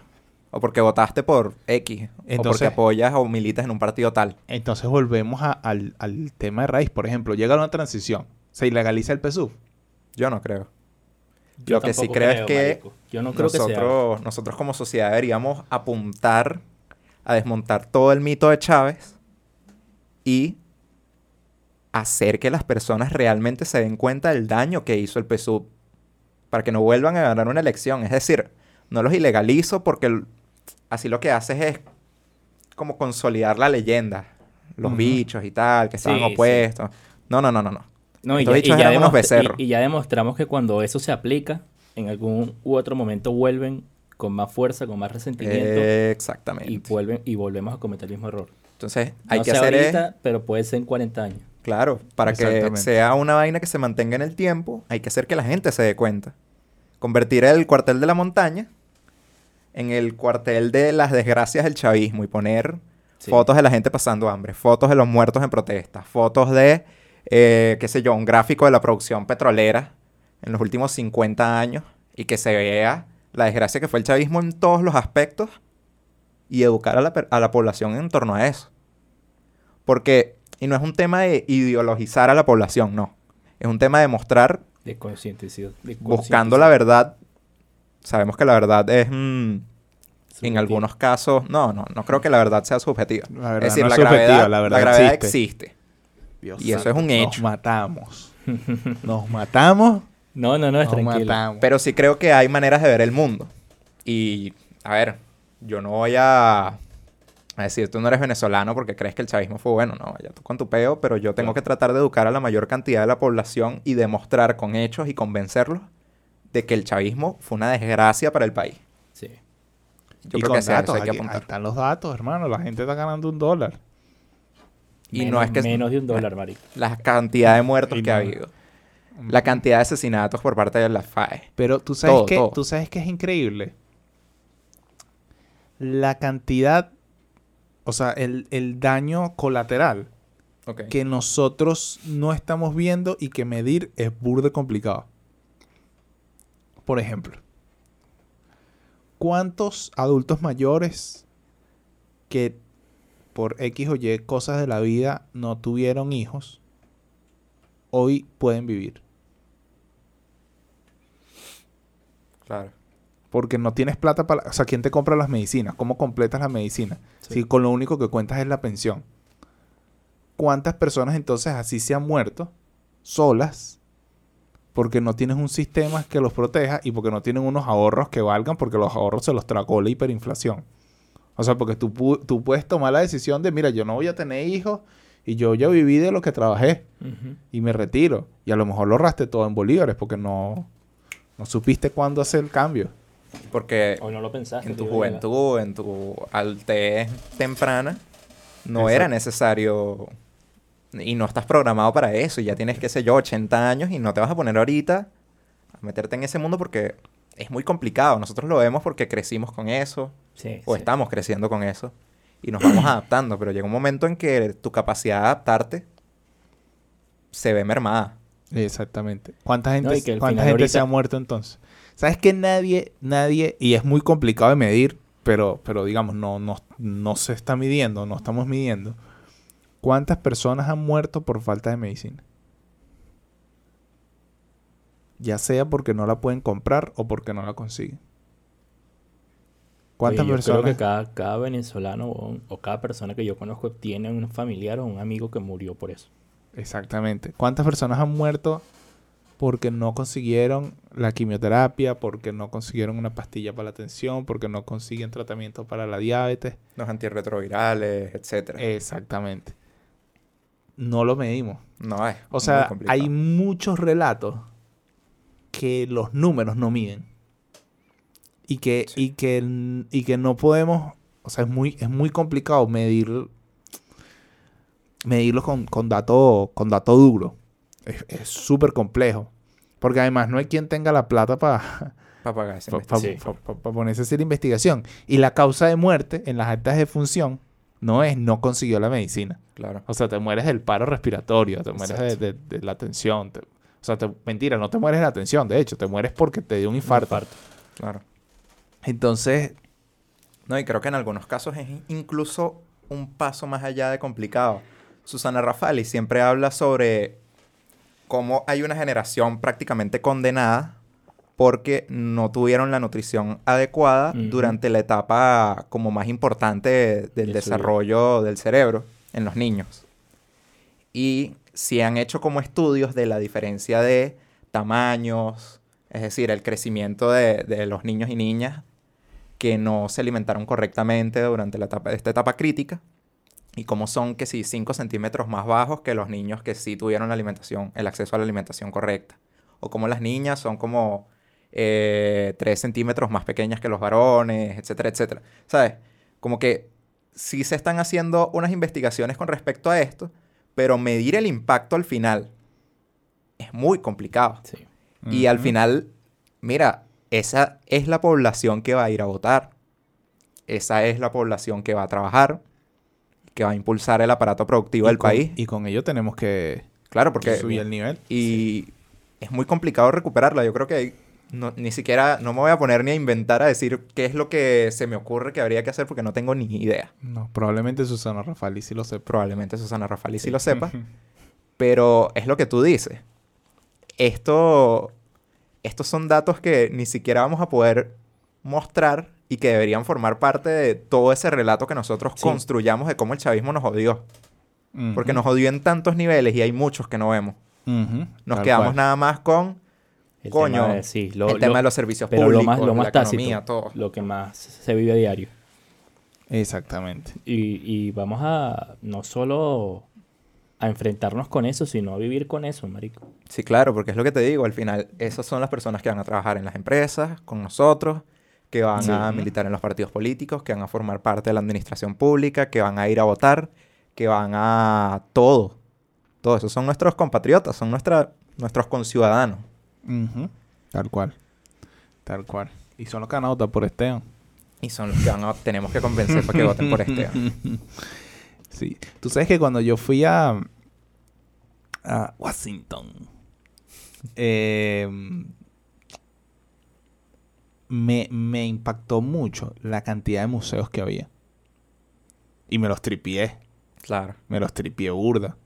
Speaker 2: O porque votaste por X. o
Speaker 1: Entonces-
Speaker 2: porque apoyas o militas en un partido tal.
Speaker 1: Entonces volvemos a- al, al tema de raíz. Por ejemplo, llega una transición, se ilegaliza el PSUV.
Speaker 2: Yo no creo.
Speaker 3: Yo
Speaker 2: Lo que sí creo es que
Speaker 3: marico. yo no creo que sea.
Speaker 2: nosotros, nosotros como sociedad deberíamos apuntar a desmontar todo el mito de Chávez y hacer que las personas realmente se den cuenta del daño que hizo el PSUV para que no vuelvan a ganar una elección. Es decir, no los ilegalizo porque así lo que haces es como consolidar la leyenda. Los bichos y tal, que estaban
Speaker 3: Sí, sí.
Speaker 2: opuestos. No, no, no, no, no.
Speaker 3: No, y
Speaker 2: Estos
Speaker 3: ya, y
Speaker 2: unos
Speaker 3: y- y ya demostramos que cuando eso se aplica, en algún u otro momento vuelven con más fuerza, con más resentimiento
Speaker 2: Exactamente.
Speaker 3: y vuelven y volvemos a cometer el mismo error.
Speaker 2: Entonces, hay
Speaker 3: no
Speaker 2: que
Speaker 3: sé
Speaker 2: hacer es-
Speaker 3: ahorita, pero puede ser en 40 años.
Speaker 2: Claro, para que sea una vaina que se mantenga en el tiempo, hay que hacer que la gente se dé cuenta. Convertir el cuartel de la montaña en el cuartel de las desgracias del chavismo y poner
Speaker 3: Sí.
Speaker 2: fotos de la gente pasando hambre, fotos de los muertos en protesta, fotos de, eh, qué sé yo, un gráfico de la producción petrolera en los últimos 50 años y que se vea la desgracia que fue el chavismo en todos los aspectos y educar a la, a la población en torno a eso. Porque, y no es un tema de ideologizar a la población, no. Es un tema de mostrar,
Speaker 3: de
Speaker 2: buscando la verdad. Sabemos que la verdad es, mm, en algunos casos, no, no, no creo que la verdad sea subjetiva.
Speaker 1: La verdad
Speaker 2: es decir,
Speaker 1: no
Speaker 2: la,
Speaker 1: es subjetiva,
Speaker 2: gravedad,
Speaker 1: la
Speaker 2: la
Speaker 1: verdad
Speaker 2: gravedad
Speaker 1: existe.
Speaker 2: existe.
Speaker 1: Dios
Speaker 2: Y eso
Speaker 1: santo,
Speaker 2: es un
Speaker 1: Nos
Speaker 2: hecho.
Speaker 1: matamos. Nos matamos.
Speaker 3: No, no, no, es
Speaker 1: Nos
Speaker 3: tranquilo.
Speaker 1: matamos.
Speaker 2: Pero sí creo que hay maneras de ver el mundo. Y, a ver, yo no voy a, a decir, tú no eres venezolano porque crees que el chavismo fue bueno. No, ya tú con tu peo, pero yo tengo
Speaker 3: Claro.
Speaker 2: que tratar de educar a la mayor cantidad de la población y demostrar con hechos y convencerlos de que el chavismo fue una desgracia para el país.
Speaker 3: Sí.
Speaker 2: Yo
Speaker 1: y
Speaker 2: creo
Speaker 1: con
Speaker 2: que eso
Speaker 1: datos,
Speaker 2: hay que
Speaker 1: ahí
Speaker 2: apuntar.
Speaker 1: están los datos, hermano. La gente está ganando un dólar.
Speaker 2: Y
Speaker 3: menos,
Speaker 2: no es que...
Speaker 3: menos de un dólar, marico.
Speaker 2: La cantidad de muertos
Speaker 1: Y
Speaker 2: que ha habido. La cantidad de asesinatos por parte de la FAE.
Speaker 1: Pero tú sabes
Speaker 2: Todo,
Speaker 1: que
Speaker 2: todo.
Speaker 1: tú sabes que es increíble. La cantidad, o sea, el, el daño colateral
Speaker 2: Ok.
Speaker 1: que nosotros no estamos viendo y que medir es burde complicado. Por ejemplo, ¿cuántos adultos mayores que por X o Y cosas de la vida no tuvieron hijos hoy pueden vivir?
Speaker 2: Claro.
Speaker 1: Porque no tienes plata para... O sea, ¿quién te compra las medicinas? ¿Cómo completas la medicina?
Speaker 3: Sí.
Speaker 1: Si con lo único que cuentas es la pensión. ¿Cuántas personas entonces así se han muerto solas porque no tienes un sistema que los proteja y porque no tienen unos ahorros que valgan porque los ahorros se los tragó la hiperinflación? O sea, porque tú, tú puedes tomar la decisión de, mira, yo no voy a tener hijos y yo ya viví de lo que trabajé y me retiro. Y a lo mejor lo ahorraste todo en bolívares porque no, no supiste cuándo hacer el cambio.
Speaker 2: Porque
Speaker 3: O no lo pensaste.
Speaker 2: en tu juventud, en tu altez temprana, no
Speaker 1: Exacto.
Speaker 2: era necesario y no estás programado para eso. y Ya tienes, qué sé yo, 80 años y no te vas a poner ahorita a meterte en ese mundo porque es muy complicado. Nosotros lo vemos porque crecimos con eso
Speaker 3: Sí,
Speaker 2: o
Speaker 3: sí.
Speaker 2: estamos creciendo con eso y nos vamos adaptando. Pero llega un momento en que tu capacidad de adaptarte se ve mermada.
Speaker 1: Exactamente. ¿Cuánta gente,
Speaker 3: No, que
Speaker 1: cuánta gente se ha muerto entonces? ¿Sabes que nadie, nadie, y es muy complicado de medir, pero, pero digamos, no, no, no se está midiendo, no estamos midiendo. ¿Cuántas personas han muerto por falta de medicina? Ya sea porque no la pueden comprar o porque no la consiguen. ¿Cuántas
Speaker 3: Oye, yo
Speaker 1: personas?
Speaker 3: Creo que cada, cada venezolano o, o cada persona que yo conozco tiene un familiar o un amigo que murió por eso.
Speaker 1: Exactamente. ¿Cuántas personas han muerto porque no consiguieron la quimioterapia, porque no consiguieron una pastilla para la tensión, porque no consiguen tratamiento para la diabetes?
Speaker 2: Los antirretrovirales, etcétera.
Speaker 1: Exactamente. No lo medimos.
Speaker 2: no es.
Speaker 1: O sea, hay muchos relatos que los números no miden. Y que, y que, y que no podemos, o sea, es muy, es muy complicado medir, medirlo con, con dato, con dato duro. Es súper complejo. Porque además no hay quien tenga la plata para
Speaker 2: Para pagar
Speaker 1: pa- ponerse a hacer investigación. Y la causa de muerte en las actas de función no es no consiguió la medicina.
Speaker 2: Claro.
Speaker 1: O sea, te mueres del paro respiratorio, te mueres de,
Speaker 2: Exacto.
Speaker 1: de- de la tensión. te- o sea, te- mentira, no te mueres de la tensión, de hecho, te mueres porque te dio un infarto.
Speaker 2: Claro.
Speaker 1: Entonces,
Speaker 2: No, y creo que en algunos casos es in- incluso un paso más allá de complicado. Susana Rafali siempre habla sobre cómo hay una generación prácticamente condenada porque no tuvieron la nutrición adecuada durante la etapa como más importante del desarrollo del cerebro en los niños. Y si han hecho como estudios de la diferencia de tamaños, es decir, el crecimiento de, de los niños y niñas que no se alimentaron correctamente durante la etapa, esta etapa crítica y cómo son que sí 5 centímetros más bajos que los niños que sí tuvieron la alimentación, el acceso a la alimentación correcta. O como las niñas son como eh, 3 centímetros más pequeñas que los varones, etcétera, etcétera. ¿Sabes? Como que sí se están haciendo unas investigaciones con respecto a esto, pero medir el impacto al final es muy complicado.
Speaker 3: Sí.
Speaker 2: Y al final, mira, esa es la población que va a ir a votar. Esa es la población que va a trabajar, que va a impulsar el aparato productivo
Speaker 1: Y
Speaker 2: del
Speaker 1: con-
Speaker 2: país.
Speaker 1: Y con ello tenemos que
Speaker 2: Claro, porque...
Speaker 1: subir el nivel.
Speaker 2: Y es muy complicado recuperarla. Yo creo que hay- no- ni siquiera, no me voy a poner ni a inventar a decir qué es lo que se me ocurre que habría que hacer porque no tengo ni idea.
Speaker 1: No, probablemente Susana Rafali sí lo sepa.
Speaker 2: Probablemente Susana Rafali sí lo sepa. Pero es lo que tú dices. Esto, estos son datos que ni siquiera vamos a poder mostrar y que deberían formar parte de todo ese relato que nosotros
Speaker 3: Sí.
Speaker 2: construyamos de cómo el chavismo nos odió. Porque nos odió en tantos niveles y hay muchos que no vemos. Nos
Speaker 1: tal
Speaker 2: quedamos
Speaker 1: cual.
Speaker 2: nada más con
Speaker 3: El
Speaker 2: Coño,
Speaker 3: tema de, sí, lo-
Speaker 2: el
Speaker 3: lo-
Speaker 2: tema de los servicios
Speaker 3: pero
Speaker 2: públicos,
Speaker 3: lo más, lo más
Speaker 2: la
Speaker 3: tácito,
Speaker 2: economía, todo.
Speaker 3: lo que más se vive a diario.
Speaker 1: Exactamente.
Speaker 3: Y, y vamos a no solo a enfrentarnos con eso, sino a vivir con eso, marico.
Speaker 2: Sí, claro, porque es lo que te digo, al final esas son las personas que van a trabajar en las empresas, con nosotros, que van
Speaker 3: Sí.
Speaker 2: a militar en los partidos políticos, que van a formar parte de la administración pública, que van a ir a votar, que van a todo. Todo eso son nuestros compatriotas, son nuestra, nuestros conciudadanos.
Speaker 1: Ujú, Tal cual. Tal cual. Y son los que van a votar por Esteban.
Speaker 2: Y son los que van a- tenemos que convencer para que voten por este.
Speaker 1: Sí. Tú sabes que cuando yo fui a, a Washington, eh, me, me impactó mucho la cantidad de museos que había. Y me los tripié.
Speaker 2: Claro.
Speaker 1: Me los tripié burda.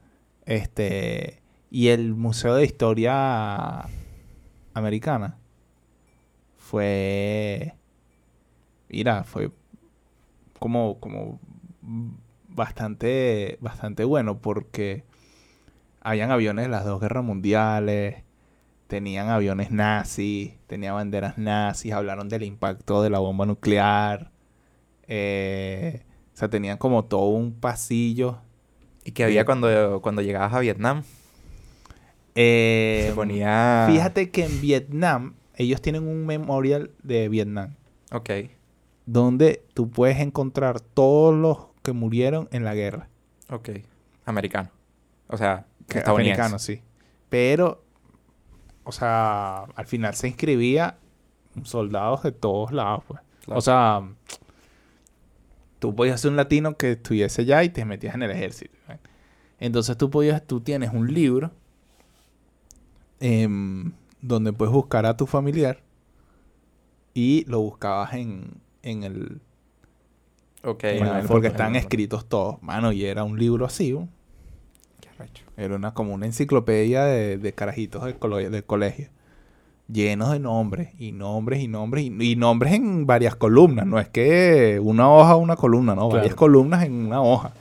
Speaker 1: Este. Y el Museo de Historia Americana fue. Mira, fue como, como bastante, bastante bueno porque habían aviones de las dos guerras mundiales, tenían aviones nazis, tenían banderas nazis, hablaron del impacto de la bomba nuclear, eh, o sea, tenían como todo un pasillo.
Speaker 2: Y que había cuando, cuando llegabas a Vietnam.
Speaker 1: Eh,
Speaker 2: se ponía...
Speaker 1: Fíjate que en Vietnam, ellos tienen un memorial de Vietnam,
Speaker 2: Ok.
Speaker 1: donde tú puedes encontrar todos los que murieron en la guerra.
Speaker 2: Ok. Americano. O sea,
Speaker 1: Que-. Americanos, sí. Pero, o sea, al final se inscribía soldados de todos lados, pues.
Speaker 2: Claro.
Speaker 1: O sea, tú podías ser un latino que estuviese allá y te metías en el ejército. ¿eh? Entonces tú podías, tú tienes un libro em, donde puedes buscar a tu familiar y lo buscabas en, en el...
Speaker 2: Ok.
Speaker 1: en
Speaker 3: Bueno,
Speaker 1: el-
Speaker 3: foto,
Speaker 1: porque están escritos todos. Mano, y era un libro así, ¿no?
Speaker 2: Qué arrecho.
Speaker 1: Era una, como una enciclopedia de, de carajitos del, colo- del colegio. Llenos de nombres, y nombres, y nombres, y, y nombres en varias columnas. No es que una hoja, una columna, no. Varias
Speaker 3: Claro.
Speaker 1: columnas en una hoja.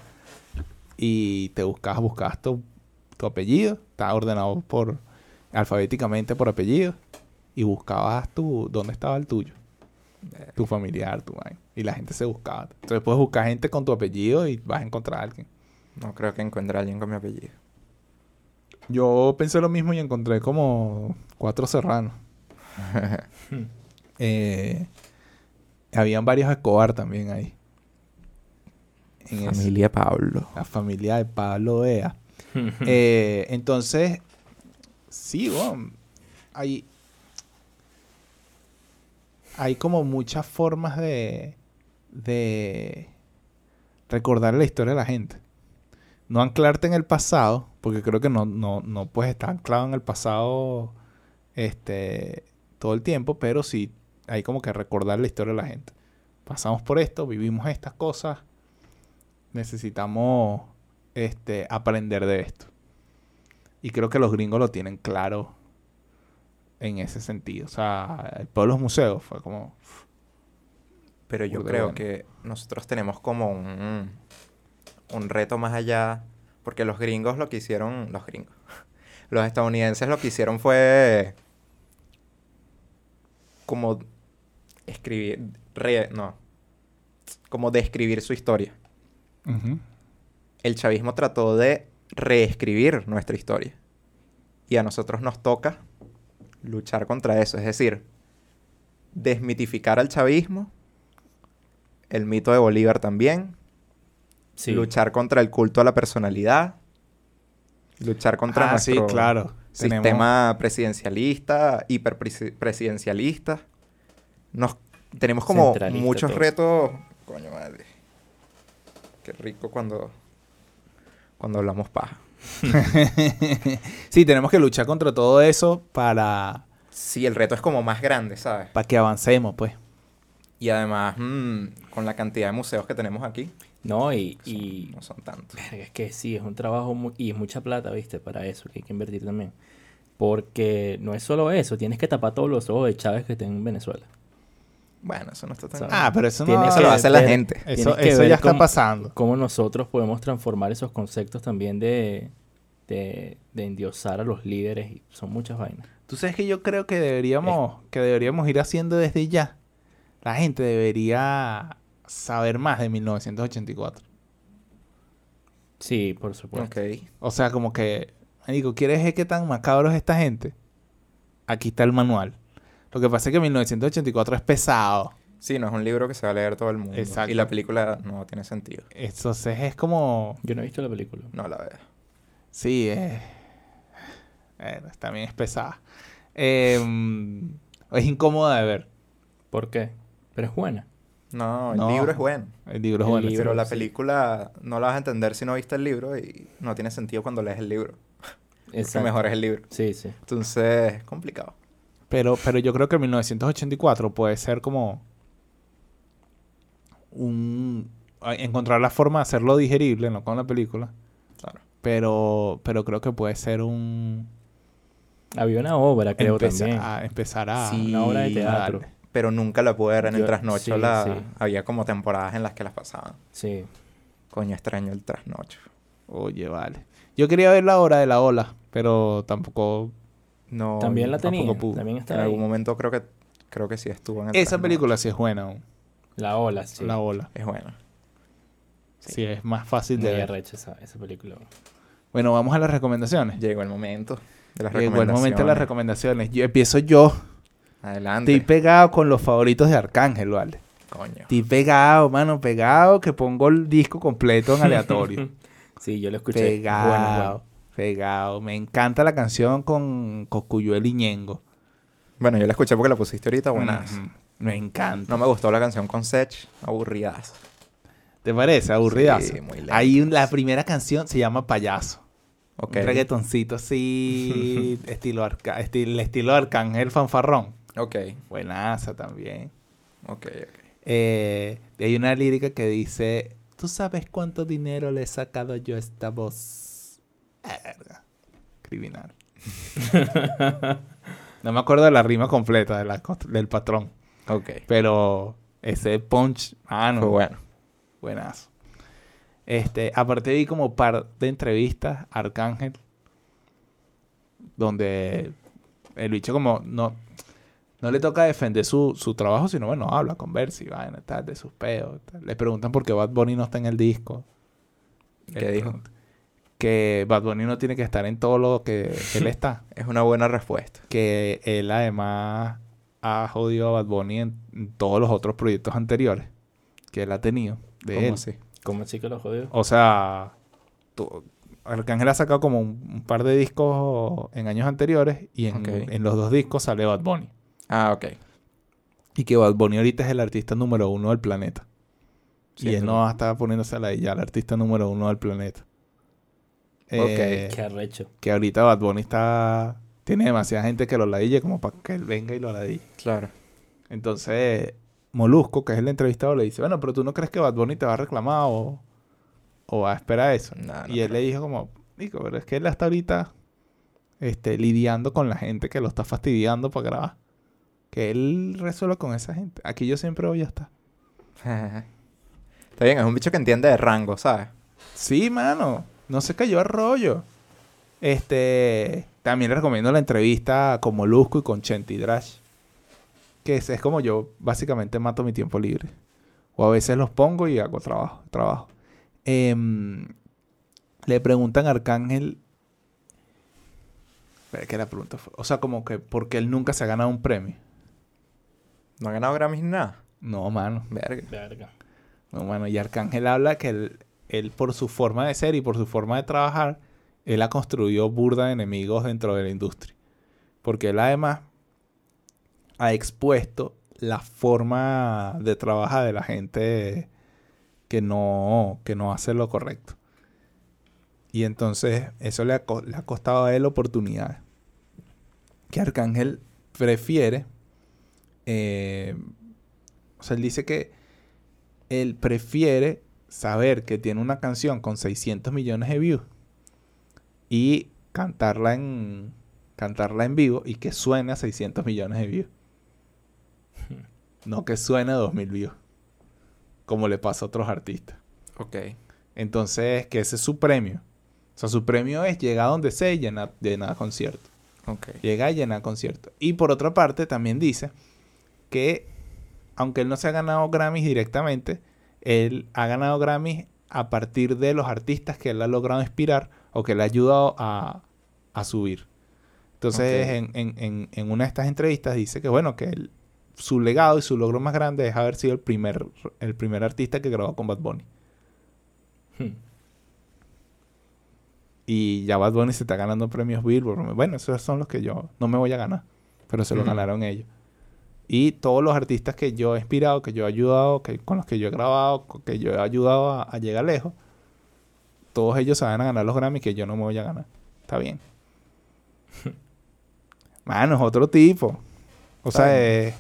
Speaker 1: Y te buscabas, buscabas tu, tu apellido. Estaba ordenado por alfabéticamente por apellido. Y buscabas tu, dónde estaba el tuyo. Tu familiar, tu vaina. Y la gente se buscaba. Entonces puedes buscar gente con tu apellido y vas a encontrar a alguien.
Speaker 2: No creo que encuentre a alguien con mi apellido.
Speaker 1: Yo pensé lo mismo y encontré como cuatro serranos. Eh, habían varios Escobar también ahí. En ese-
Speaker 2: Familia Pablo.
Speaker 1: la familia de Pablo Ea. Eh, entonces, sí, bueno, hay, hay como muchas formas de, de recordar la historia de la gente. No anclarte en el pasado, porque creo que no, no, no puedes estar anclado en el pasado este, todo el tiempo, pero sí hay como que recordar la historia de la gente. Pasamos por esto, vivimos estas cosas, necesitamos este, aprender de esto. Y creo que los gringos lo tienen claro en ese sentido. O sea, el pueblo de los museos fue como...
Speaker 2: Pero yo creo que nosotros tenemos como un, un reto más allá. Porque los gringos lo que hicieron. Los gringos. Los estadounidenses lo que hicieron fue. Como escribir. re- no, como describir su historia. El chavismo trató de reescribir nuestra historia. Y a nosotros nos toca luchar contra eso. Es decir, desmitificar al chavismo, el mito de Bolívar también,
Speaker 3: Sí.
Speaker 2: luchar contra el culto a la personalidad, luchar contra
Speaker 1: Ah, sí,
Speaker 2: nuestro
Speaker 1: claro.
Speaker 2: sistema presidencialista, hiperpresidencialista. Nos tenemos como muchos retos. Coño madre. Qué rico cuando cuando hablamos paja.
Speaker 1: sí, tenemos que luchar contra todo eso para,
Speaker 2: Sí, el reto es como más grande, ¿sabes?
Speaker 1: para que avancemos, pues.
Speaker 2: Y además, mm, con la cantidad de museos que tenemos aquí,
Speaker 3: No, y,
Speaker 2: son-
Speaker 3: y
Speaker 2: no son tantos.
Speaker 3: es que sí, es un trabajo y es mucha plata, ¿viste? Para eso, que hay que invertir también. Porque no es solo eso, tienes que tapar todos los ojos de Chávez que estén en Venezuela.
Speaker 2: Bueno, eso no está tan...
Speaker 3: ¿Sabes?
Speaker 1: Ah, pero eso no...
Speaker 3: Tienes
Speaker 2: eso
Speaker 3: que
Speaker 2: lo hace la gente.
Speaker 1: Eso, eso ya está
Speaker 3: cómo-
Speaker 1: pasando.
Speaker 3: Cómo nosotros podemos transformar esos conceptos también de, de, de endiosar a los líderes. y son muchas vainas.
Speaker 1: Tú sabes que yo creo que deberíamos, que deberíamos ir haciendo desde ya. La gente debería saber más de 1984.
Speaker 3: Sí, por supuesto.
Speaker 2: Ok.
Speaker 1: O sea, como que, digo, ¿quieres ver qué tan macabro es esta gente? Aquí está el manual. Lo que pasa es que 1984 es pesado.
Speaker 2: Sí, no es un libro que se va a leer todo el mundo.
Speaker 1: Exacto.
Speaker 2: Y la película no tiene sentido.
Speaker 1: Entonces es como...
Speaker 3: Yo no he visto la película.
Speaker 2: No la veo.
Speaker 1: Sí, es... bueno, también es pesada. Em, es incómoda de ver.
Speaker 3: ¿Por qué? Pero es buena.
Speaker 2: No, el
Speaker 1: No.
Speaker 2: libro es bueno.
Speaker 1: El libro es
Speaker 3: El
Speaker 1: bueno.
Speaker 3: libro.
Speaker 2: Pero la
Speaker 3: sí.
Speaker 2: película no la vas a entender si no viste el libro y no tiene sentido cuando lees el libro. Porque
Speaker 3: Exacto.
Speaker 2: mejor es el libro.
Speaker 3: Sí, sí.
Speaker 2: Entonces, es complicado.
Speaker 1: Pero, pero yo creo que 1984 puede ser como un encontrar la forma de hacerlo digerible, no con la película,
Speaker 2: Claro.
Speaker 1: pero pero creo que puede ser un
Speaker 3: Había una obra, creo
Speaker 1: empezar
Speaker 3: también.
Speaker 1: a empezar a
Speaker 2: Sí,
Speaker 3: una obra de teatro.
Speaker 2: Pero nunca la pude ver en el
Speaker 3: Yo-
Speaker 2: trasnocho.
Speaker 3: sí,
Speaker 2: la...
Speaker 3: sí.
Speaker 2: Había como temporadas en las que las pasaban.
Speaker 3: Sí.
Speaker 2: Coño, extraño el trasnocho.
Speaker 1: Oye, vale. Yo quería ver la hora de la ola, pero tampoco
Speaker 2: No.
Speaker 3: También la tenía. También
Speaker 2: En
Speaker 3: está
Speaker 2: algún
Speaker 3: ahí.
Speaker 2: momento creo que creo que sí estuvo en el
Speaker 1: esa película sí es buena, aún,
Speaker 3: La ola, sí.
Speaker 1: la ola.
Speaker 2: Es buena.
Speaker 1: Sí. es más fácil de
Speaker 3: Muy
Speaker 1: ver.
Speaker 3: arrecha esa, esa película.
Speaker 1: Bueno, vamos a las recomendaciones.
Speaker 2: Llegó el momento de las
Speaker 1: Llegó el momento de las
Speaker 2: recomendaciones.
Speaker 1: recomendaciones. Yo empiezo yo.
Speaker 2: Adelante.
Speaker 1: Estoy pegado con los favoritos de Arcángel, ¿vale?
Speaker 2: Coño.
Speaker 1: Estoy pegado, mano, pegado, que pongo el disco completo en aleatorio.
Speaker 3: Sí, yo lo escuché.
Speaker 1: pegado,
Speaker 3: Bueno, bueno.
Speaker 1: Pegado. Me encanta la canción con Coscuyuel y Ñengo.
Speaker 2: Bueno, yo la escuché porque la pusiste ahorita, buenas.
Speaker 1: Ujú. Me encanta.
Speaker 2: No me gustó la canción con Sech, aburridas.
Speaker 1: ¿Te parece? Aburridazo.
Speaker 2: Sí, muy.
Speaker 1: Hay un- la primera canción se llama Payaso. Un reggaetoncito así, estilo, arca, estilo, estilo Arcángel Fanfarrón.
Speaker 2: Ok,
Speaker 1: Buenaza también.
Speaker 2: ok, ok.
Speaker 1: Eh, hay una lírica que dice, ¿tú sabes cuánto dinero le he sacado yo a esta voz? Verga. Criminal. no me acuerdo de la rima completa de la cost- del patrón,
Speaker 2: Ok.
Speaker 1: pero ese punch, ah, no,
Speaker 2: Fue bueno.
Speaker 1: buenazo. Este, aparte vi como par de entrevistas a Arcángel, donde el bicho como no, no le toca defender su, su trabajo, sino bueno, habla, conversa y vaina, tal, de sus peos. tal. Le preguntan por qué Bad Bunny no está en el disco.
Speaker 2: ¿Qué dijo?
Speaker 1: Que Bad Bunny no tiene que estar en todo lo que él está.
Speaker 2: Es una buena respuesta.
Speaker 1: Que él además ha jodido a Bad Bunny en, en todos los otros proyectos anteriores que él ha tenido. De
Speaker 2: ¿Cómo
Speaker 1: él.
Speaker 2: así?
Speaker 3: ¿Cómo así que lo jodió?
Speaker 1: O sea, tú- Arcángel ha sacado como un, un par de discos en años anteriores y en, en los dos discos sale Bad Bunny.
Speaker 2: Ah, ok.
Speaker 1: Y que Bad Bunny ahorita es el artista número uno del planeta.
Speaker 2: Sí,
Speaker 1: y él no está poniéndose a la ya el artista número uno del planeta. Eh,
Speaker 3: Qué arrecho.
Speaker 1: que ahorita Bad Bunny está... Tiene demasiada gente que lo ladille como para que él venga y lo ladille.
Speaker 2: Claro.
Speaker 1: Entonces, Molusco, que es el entrevistado, le dice, bueno, pero tú no crees que Bad Bunny te va a reclamar o, o va a esperar eso.
Speaker 2: No
Speaker 1: y él le dijo como, Nico, pero es que él está ahorita este, lidiando con la gente que lo está fastidiando para grabar. Que él resuelva con esa gente. Aquí yo siempre voy a estar.
Speaker 2: Está bien, es un bicho que entiende de rango, ¿sabes?
Speaker 1: Sí, mano. No se cayó a rollo. Este, también recomiendo la entrevista con Molusco y con Chenti Drash. que es, es como yo básicamente mato mi tiempo libre. O a veces los pongo y hago trabajo. trabajo. Em, le preguntan a Arcángel. Espera, que la pregunta fue. O sea, como que porque él nunca se ha ganado un premio.
Speaker 2: No ha ganado Grammys ni nada.
Speaker 1: No, mano.
Speaker 2: Verga.
Speaker 3: Verga.
Speaker 1: No, mano. Y Arcángel habla que él, él, por su forma de ser y por su forma de trabajar, él ha construido burda de enemigos dentro de la industria. Porque él además ha expuesto la forma de trabajar de la gente que no, que no hace lo correcto. Y entonces eso le ha, le ha costado a él oportunidades. Que Arcángel prefiere, eh, o sea, él dice que él prefiere saber que tiene una canción con 600 millones de views y cantarla en, cantarla en vivo y que suene a 600 millones de views. No que suene a 2000 views. Como le pasa a otros artistas.
Speaker 2: Ok.
Speaker 1: Entonces, que ese es su premio. O sea, su premio es llegar a donde sea y llenar, llenar conciertos.
Speaker 2: Ok.
Speaker 1: Llega y llena conciertos. Y por otra parte, también dice que, aunque él no se ha ganado Grammys directamente, él ha ganado Grammys a partir de los artistas que él ha logrado inspirar o que le ha ayudado a, a subir. Entonces, en, en- en- en una de estas entrevistas dice que, bueno, que él- su legado y su logro más grande es haber sido el primer, el primer artista que grabó con Bad Bunny.
Speaker 3: Hmm.
Speaker 1: Y ya Bad Bunny se está ganando premios Billboard. Bueno, esos son los que yo no me voy a ganar. Pero se los
Speaker 2: Ujú.
Speaker 1: ganaron ellos. Y todos los artistas que yo he inspirado, que yo he ayudado, que, con los que yo he grabado, que yo he ayudado a, a llegar lejos, todos ellos se van a ganar los Grammys que yo no me voy a ganar. Está bien. Mano, es otro tipo. O sea, eh,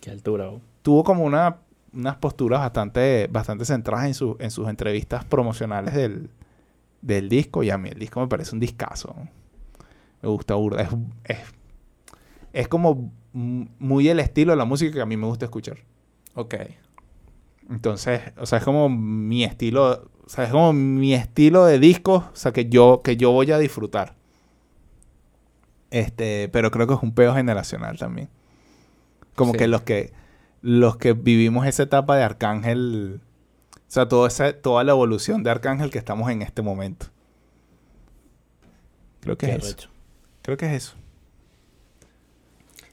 Speaker 3: Qué altura, oh.
Speaker 1: tuvo como una, unas posturas bastante, bastante centradas en, su- en sus entrevistas promocionales del, del disco. Y a mí el disco me parece un discazo. Me gusta burda. Es, es, es como muy el estilo de la música que a mí me gusta escuchar.
Speaker 2: Ok.
Speaker 1: Entonces, o sea, es como mi estilo, o sea, es como mi estilo de disco, o sea, que yo, que yo voy a disfrutar. Este, pero creo que es un peo generacional también. Como
Speaker 2: Sí.
Speaker 1: que los que los que vivimos esa etapa de Arcángel, o sea, toda esa, toda la evolución de Arcángel que estamos en este momento. Creo que
Speaker 3: Qué
Speaker 1: es eso. Creo que es eso.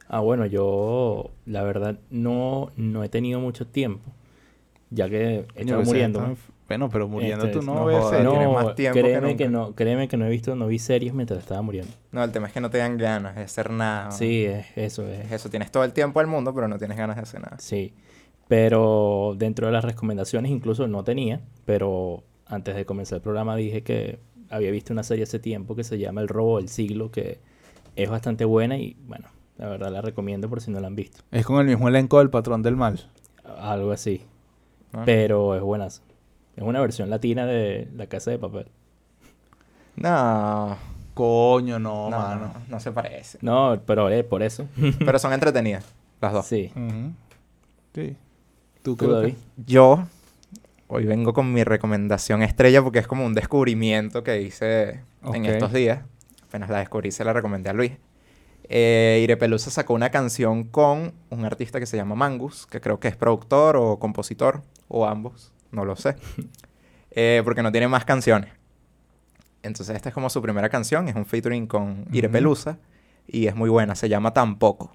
Speaker 3: Ah, bueno, yo la verdad no, no he tenido mucho tiempo, ya que
Speaker 1: Coño,
Speaker 3: estaba
Speaker 1: ese
Speaker 3: muriendo.
Speaker 1: Bueno, pero muriendo
Speaker 3: Este,
Speaker 1: tú no,
Speaker 2: no
Speaker 1: ves series.
Speaker 2: tienes
Speaker 3: No,
Speaker 2: más tiempo
Speaker 3: créeme que,
Speaker 2: nunca.
Speaker 3: no, créeme que no he visto, no vi series mientras estaba muriendo.
Speaker 2: No, el tema es que no te dan ganas de hacer nada.
Speaker 3: Sí, es eso,
Speaker 2: Es
Speaker 3: es
Speaker 2: eso. Tienes todo el tiempo del mundo, pero no tienes ganas de hacer nada.
Speaker 3: Sí, pero dentro de las recomendaciones incluso no tenía, pero antes de comenzar el programa dije que había visto una serie hace tiempo que se llama El robo del siglo, que es bastante buena y bueno, la verdad la recomiendo por si no la han visto.
Speaker 1: Es con el mismo elenco del Patrón del Mal.
Speaker 3: Algo así,
Speaker 2: ¿no?
Speaker 3: pero es buena. Es una versión latina de La Casa de Papel.
Speaker 2: No,
Speaker 1: Coño, no,
Speaker 2: no,
Speaker 1: mano.
Speaker 2: no se parece.
Speaker 3: No, pero eh, por eso.
Speaker 2: Pero son entretenidas, las dos.
Speaker 3: Sí.
Speaker 1: Sí. ¿Tú,
Speaker 3: ¿Tú, David?
Speaker 2: Yo hoy vengo con mi recomendación estrella porque es como un descubrimiento que hice en estos días. Apenas la descubrí, se la recomendé a Luis. Eh, Irepelusa sacó una canción con un artista que se llama Mangus, que creo que es productor o compositor, o ambos, no lo sé. Eh, porque no tiene más canciones. Entonces esta es como su primera canción, es un featuring con Irepelusa y es muy buena, se llama Tampoco.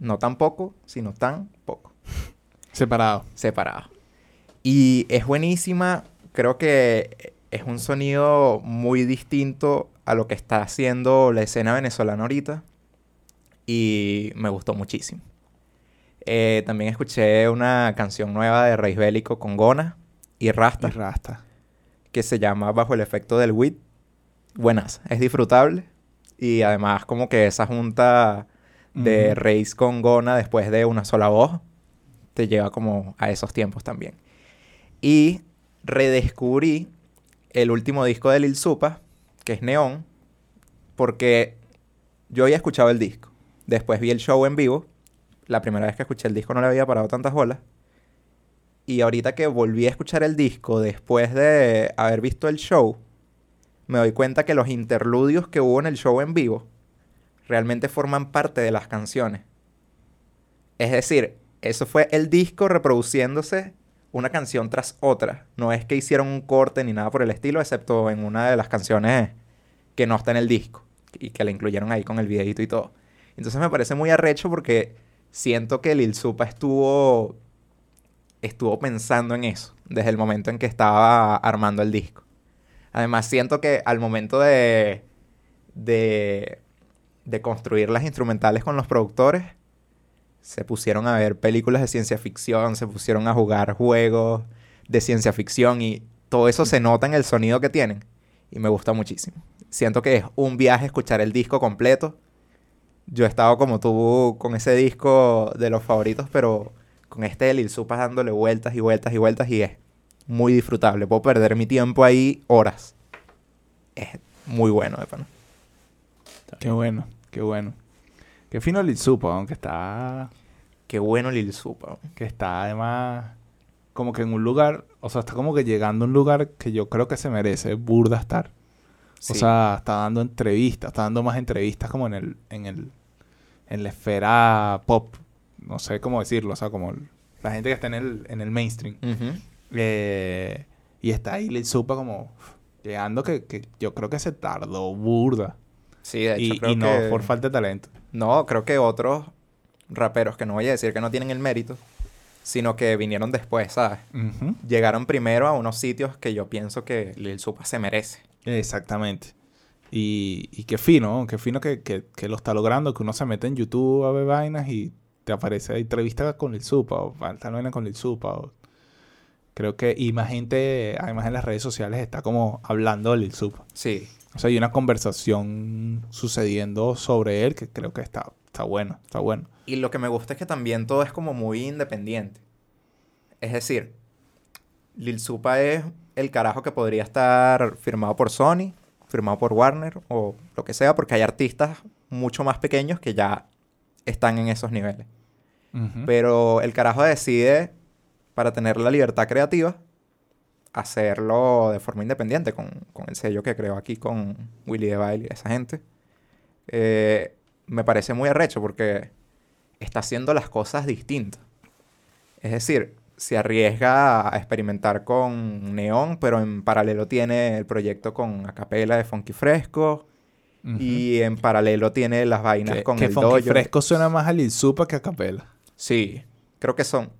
Speaker 2: No tampoco, sino tan poco
Speaker 1: Separado.
Speaker 2: separado. Y es buenísima, creo que es un sonido muy distinto a lo que está haciendo la escena venezolana ahorita. Y me gustó muchísimo. Eh, también escuché una canción nueva de Reis Bélico con Gona y Rasta,
Speaker 1: Y rasta.
Speaker 2: que se llama Bajo el efecto del weed. Buenas, es disfrutable. Y además como que esa junta de
Speaker 1: Ujú.
Speaker 2: Reis con Gona después de una sola voz te lleva como a esos tiempos también. Y redescubrí el último disco de Lil Supa, que es Neón, porque yo había escuchado el disco. Después vi el show en vivo. La primera vez que escuché el disco no le había parado tantas bolas. Y ahorita que volví a escuchar el disco después de haber visto el show, me doy cuenta que los interludios que hubo en el show en vivo realmente forman parte de las canciones. Es decir, eso fue el disco reproduciéndose una canción tras otra. No es que hicieron un corte ni nada por el estilo, excepto en una de las canciones que no está en el disco y que la incluyeron ahí con el videito y todo. Entonces me parece muy arrecho porque siento que Lil Supa estuvo estuvo pensando en eso desde el momento en que estaba armando el disco. Además siento que al momento de de de construir las instrumentales con los productores se pusieron a ver películas de ciencia ficción, se pusieron a jugar juegos de ciencia ficción y todo eso se nota en el sonido que tienen y me gusta muchísimo. Siento que es un viaje escuchar el disco completo. Yo he estado como tú con ese disco de los favoritos, pero con este Lil Supas dándole vueltas y vueltas y vueltas y es muy disfrutable. Puedo perder mi tiempo ahí horas. Es muy bueno, de pana.
Speaker 1: Qué bueno, qué bueno. Qué fino Lil Supa, aunque está...
Speaker 2: Qué bueno Lil Supa.
Speaker 1: Que está además como que en un lugar... O sea, está como que llegando a un lugar que yo creo que se merece burda estar.
Speaker 2: Sí.
Speaker 1: O sea, está dando entrevistas, está dando más entrevistas como en el, en el, en la esfera pop, no sé cómo decirlo, o sea, como el- la gente que está en el, en el mainstream. Eh, y está ahí Lil Supa como llegando que, que yo creo que se tardó burda.
Speaker 2: Sí, de hecho
Speaker 1: Y,
Speaker 2: creo
Speaker 1: y no
Speaker 2: que...
Speaker 1: por falta de talento.
Speaker 2: No, creo que otros raperos, que no voy a decir que no tienen el mérito, sino que vinieron después, ¿sabes? Llegaron primero a unos sitios que yo pienso que Lil Supa se merece.
Speaker 1: Exactamente. Y, y qué fino, ¿no? qué fino que, que, que lo está logrando, que uno se mete en YouTube a ver vainas y te aparece entrevista con el Supa o falta vaina con el Supa. o- Creo que, y más gente, además en las redes sociales, está como hablando del Supa.
Speaker 2: Sí,
Speaker 1: O sea, hay una conversación sucediendo sobre él que creo que está, está bueno, está bueno.
Speaker 2: Y lo que me gusta es que también todo es como muy independiente. Es decir, Lil Supa es el carajo que podría estar firmado por Sony, firmado por Warner o lo que sea, porque hay artistas mucho más pequeños que ya están en esos niveles.
Speaker 1: Ujú.
Speaker 2: Pero el carajo decide, para tener la libertad creativa, hacerlo de forma independiente, con, con el sello que creó aquí con Willy DeVille y esa gente. Eh, me parece muy arrecho porque está haciendo las cosas distintas. Es decir, se arriesga a experimentar con Neon, pero en paralelo tiene el proyecto con Acapela de Funky Fresco. Y en paralelo tiene las vainas con
Speaker 1: que
Speaker 2: el
Speaker 1: Funky
Speaker 2: dojo.
Speaker 1: Fresco suena más a Lil Supa que a Capela.
Speaker 2: Sí, creo que son.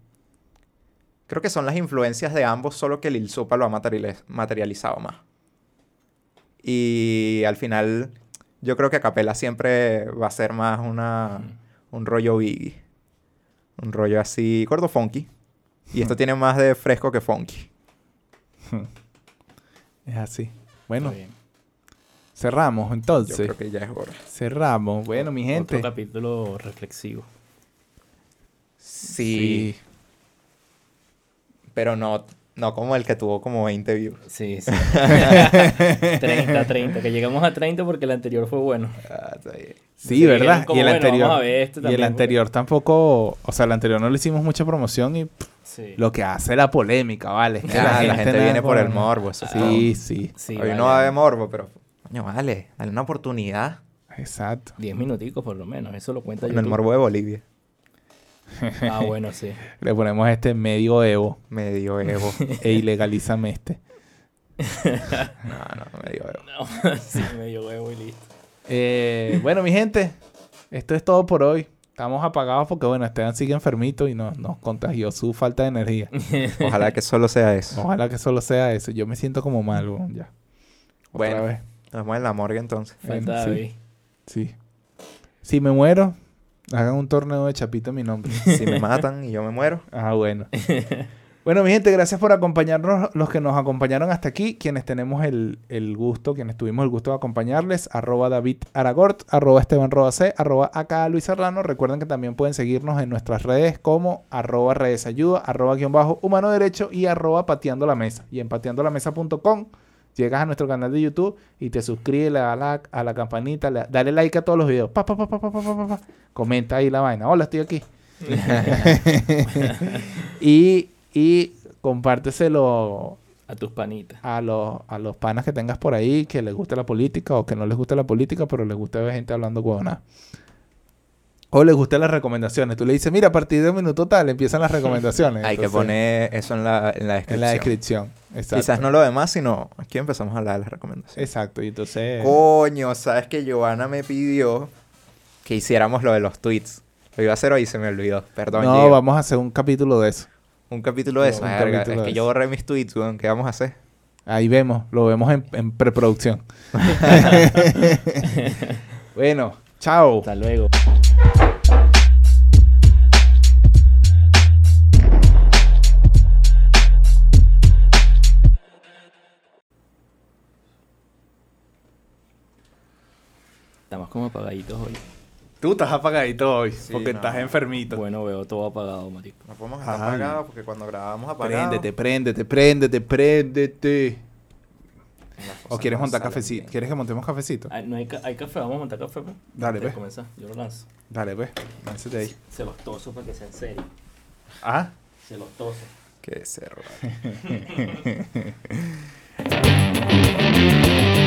Speaker 2: Creo que son las influencias de ambos, solo que Lil Supa lo ha materializ- materializado más. Y al final, yo creo que Capela siempre va a ser más una, un rollo Biggie. Un rollo así, gordo funky. Y esto tiene más de fresco que funky.
Speaker 1: Es así. Bueno, cerramos
Speaker 2: Yo
Speaker 1: entonces.
Speaker 2: creo que ya es hora.
Speaker 1: Cerramos. Bueno, mi gente.
Speaker 3: Otro capítulo reflexivo.
Speaker 2: Sí, pero no, no como el que tuvo como 20 views.
Speaker 3: Sí, sí. 30, 30. Que llegamos a 30 porque el anterior fue bueno.
Speaker 2: Ah, está bien.
Speaker 1: Sí,
Speaker 3: Sí,
Speaker 1: ¿verdad?
Speaker 3: como,
Speaker 1: y el
Speaker 3: bueno,
Speaker 1: anterior.
Speaker 3: vamos a ver este
Speaker 1: y el anterior tampoco. O sea, el anterior no le hicimos mucha promoción y pff,
Speaker 3: Sí.
Speaker 1: lo que hace la polémica, ¿vale? Es que
Speaker 2: Ah, la gente viene por el morbo. Eso.
Speaker 1: Sí, sí.
Speaker 3: Sí,
Speaker 2: Hoy
Speaker 3: vale.
Speaker 2: no va a haber morbo, pero... Coño, vale. Dale una oportunidad.
Speaker 1: Exacto.
Speaker 3: 10 minuticos por lo menos. Eso lo cuenta
Speaker 2: Con el
Speaker 3: YouTube.
Speaker 2: morbo de Bolivia.
Speaker 3: Ah, bueno, sí.
Speaker 1: Le ponemos este medio Evo
Speaker 2: Medio Evo.
Speaker 1: e ilegalizame este.
Speaker 2: no, no, medio Evo.
Speaker 3: No, sí, medio huevo y listo.
Speaker 1: Eh, bueno, mi gente, esto es todo por hoy. Estamos apagados porque, bueno, Esteban sigue enfermito y nos, nos contagió su falta de energía.
Speaker 2: Ojalá que solo sea eso.
Speaker 1: Ojalá que solo sea eso. Yo me siento como mal, weón, ya. Otra
Speaker 2: Bueno.
Speaker 1: vez.
Speaker 2: Nos vemos en la morgue entonces.
Speaker 1: Bueno,
Speaker 3: Falta
Speaker 1: sí.
Speaker 3: David.
Speaker 1: Sí. Si me muero, hagan un torneo de chapito en mi nombre.
Speaker 2: Si me matan y yo me muero.
Speaker 1: Ah, bueno. Bueno, mi gente, gracias por acompañarnos, los que nos acompañaron hasta aquí, quienes tenemos el, el gusto, quienes tuvimos el gusto de acompañarles, arroba David Aragort, arroba Esteban Roacé, arroba acá Luis Serrano. Recuerden que también pueden seguirnos en nuestras redes como arroba redes ayuda, arroba guion bajo humano derecho y arroba pateando la mesa. Y en pateandolamesa.com Llegas a nuestro canal de YouTube y te suscribes, le das la, a la campanita, le, dale like a todos los videos. Pa, pa, pa, pa Comenta ahí la vaina. Hola, estoy aquí. y, y compárteselo
Speaker 3: a tus panitas.
Speaker 1: A los, a los panas que tengas por ahí, que les gusta la política o que no les gusta la política, pero les gusta ver gente hablando huevonada. O les gustan las recomendaciones. Tú le dices, mira, a partir de un minuto tal empiezan las recomendaciones.
Speaker 2: Hay que poner eso en la, en la descripción.
Speaker 1: en la descripción. Exacto.
Speaker 2: Quizás no lo demás, sino aquí empezamos a hablar de las recomendaciones.
Speaker 1: Exacto. Y entonces...
Speaker 2: Coño, ¿sabes que Giovanna me pidió que hiciéramos lo de los tweets? Lo iba a hacer hoy y se me olvidó. Perdón,
Speaker 1: no,
Speaker 2: Gio.
Speaker 1: vamos a hacer un capítulo de eso.
Speaker 2: Un capítulo de
Speaker 1: No,
Speaker 2: eso.
Speaker 1: un
Speaker 2: verga.
Speaker 1: capítulo
Speaker 2: Es
Speaker 1: de
Speaker 2: que
Speaker 1: eso.
Speaker 2: yo borré mis tweets, weón. ¿Qué vamos a hacer?
Speaker 1: Ahí vemos, lo vemos en, en preproducción. bueno, chao.
Speaker 3: Hasta luego. Estamos como apagaditos hoy.
Speaker 1: Tú estás apagadito hoy porque
Speaker 2: no.
Speaker 1: estás enfermito.
Speaker 3: Bueno, veo todo apagado, marico.
Speaker 2: No podemos estar apagados porque cuando grabamos apagados...
Speaker 1: Préndete, préndete, préndete, préndete. ¿O quieres
Speaker 2: no
Speaker 1: montar cafecito?
Speaker 2: bien.
Speaker 1: ¿Quieres que montemos cafecito?
Speaker 3: Ah, ¿no hay, ca- hay café? Vamos a montar café, pues.
Speaker 1: Dale, pues.
Speaker 3: comenzar, yo lo lanzo.
Speaker 1: Dale, pues. Lánzate ahí.
Speaker 3: Celostoso para que sea en serio.
Speaker 1: Ah.
Speaker 3: Celostoso.
Speaker 2: Qué cerro.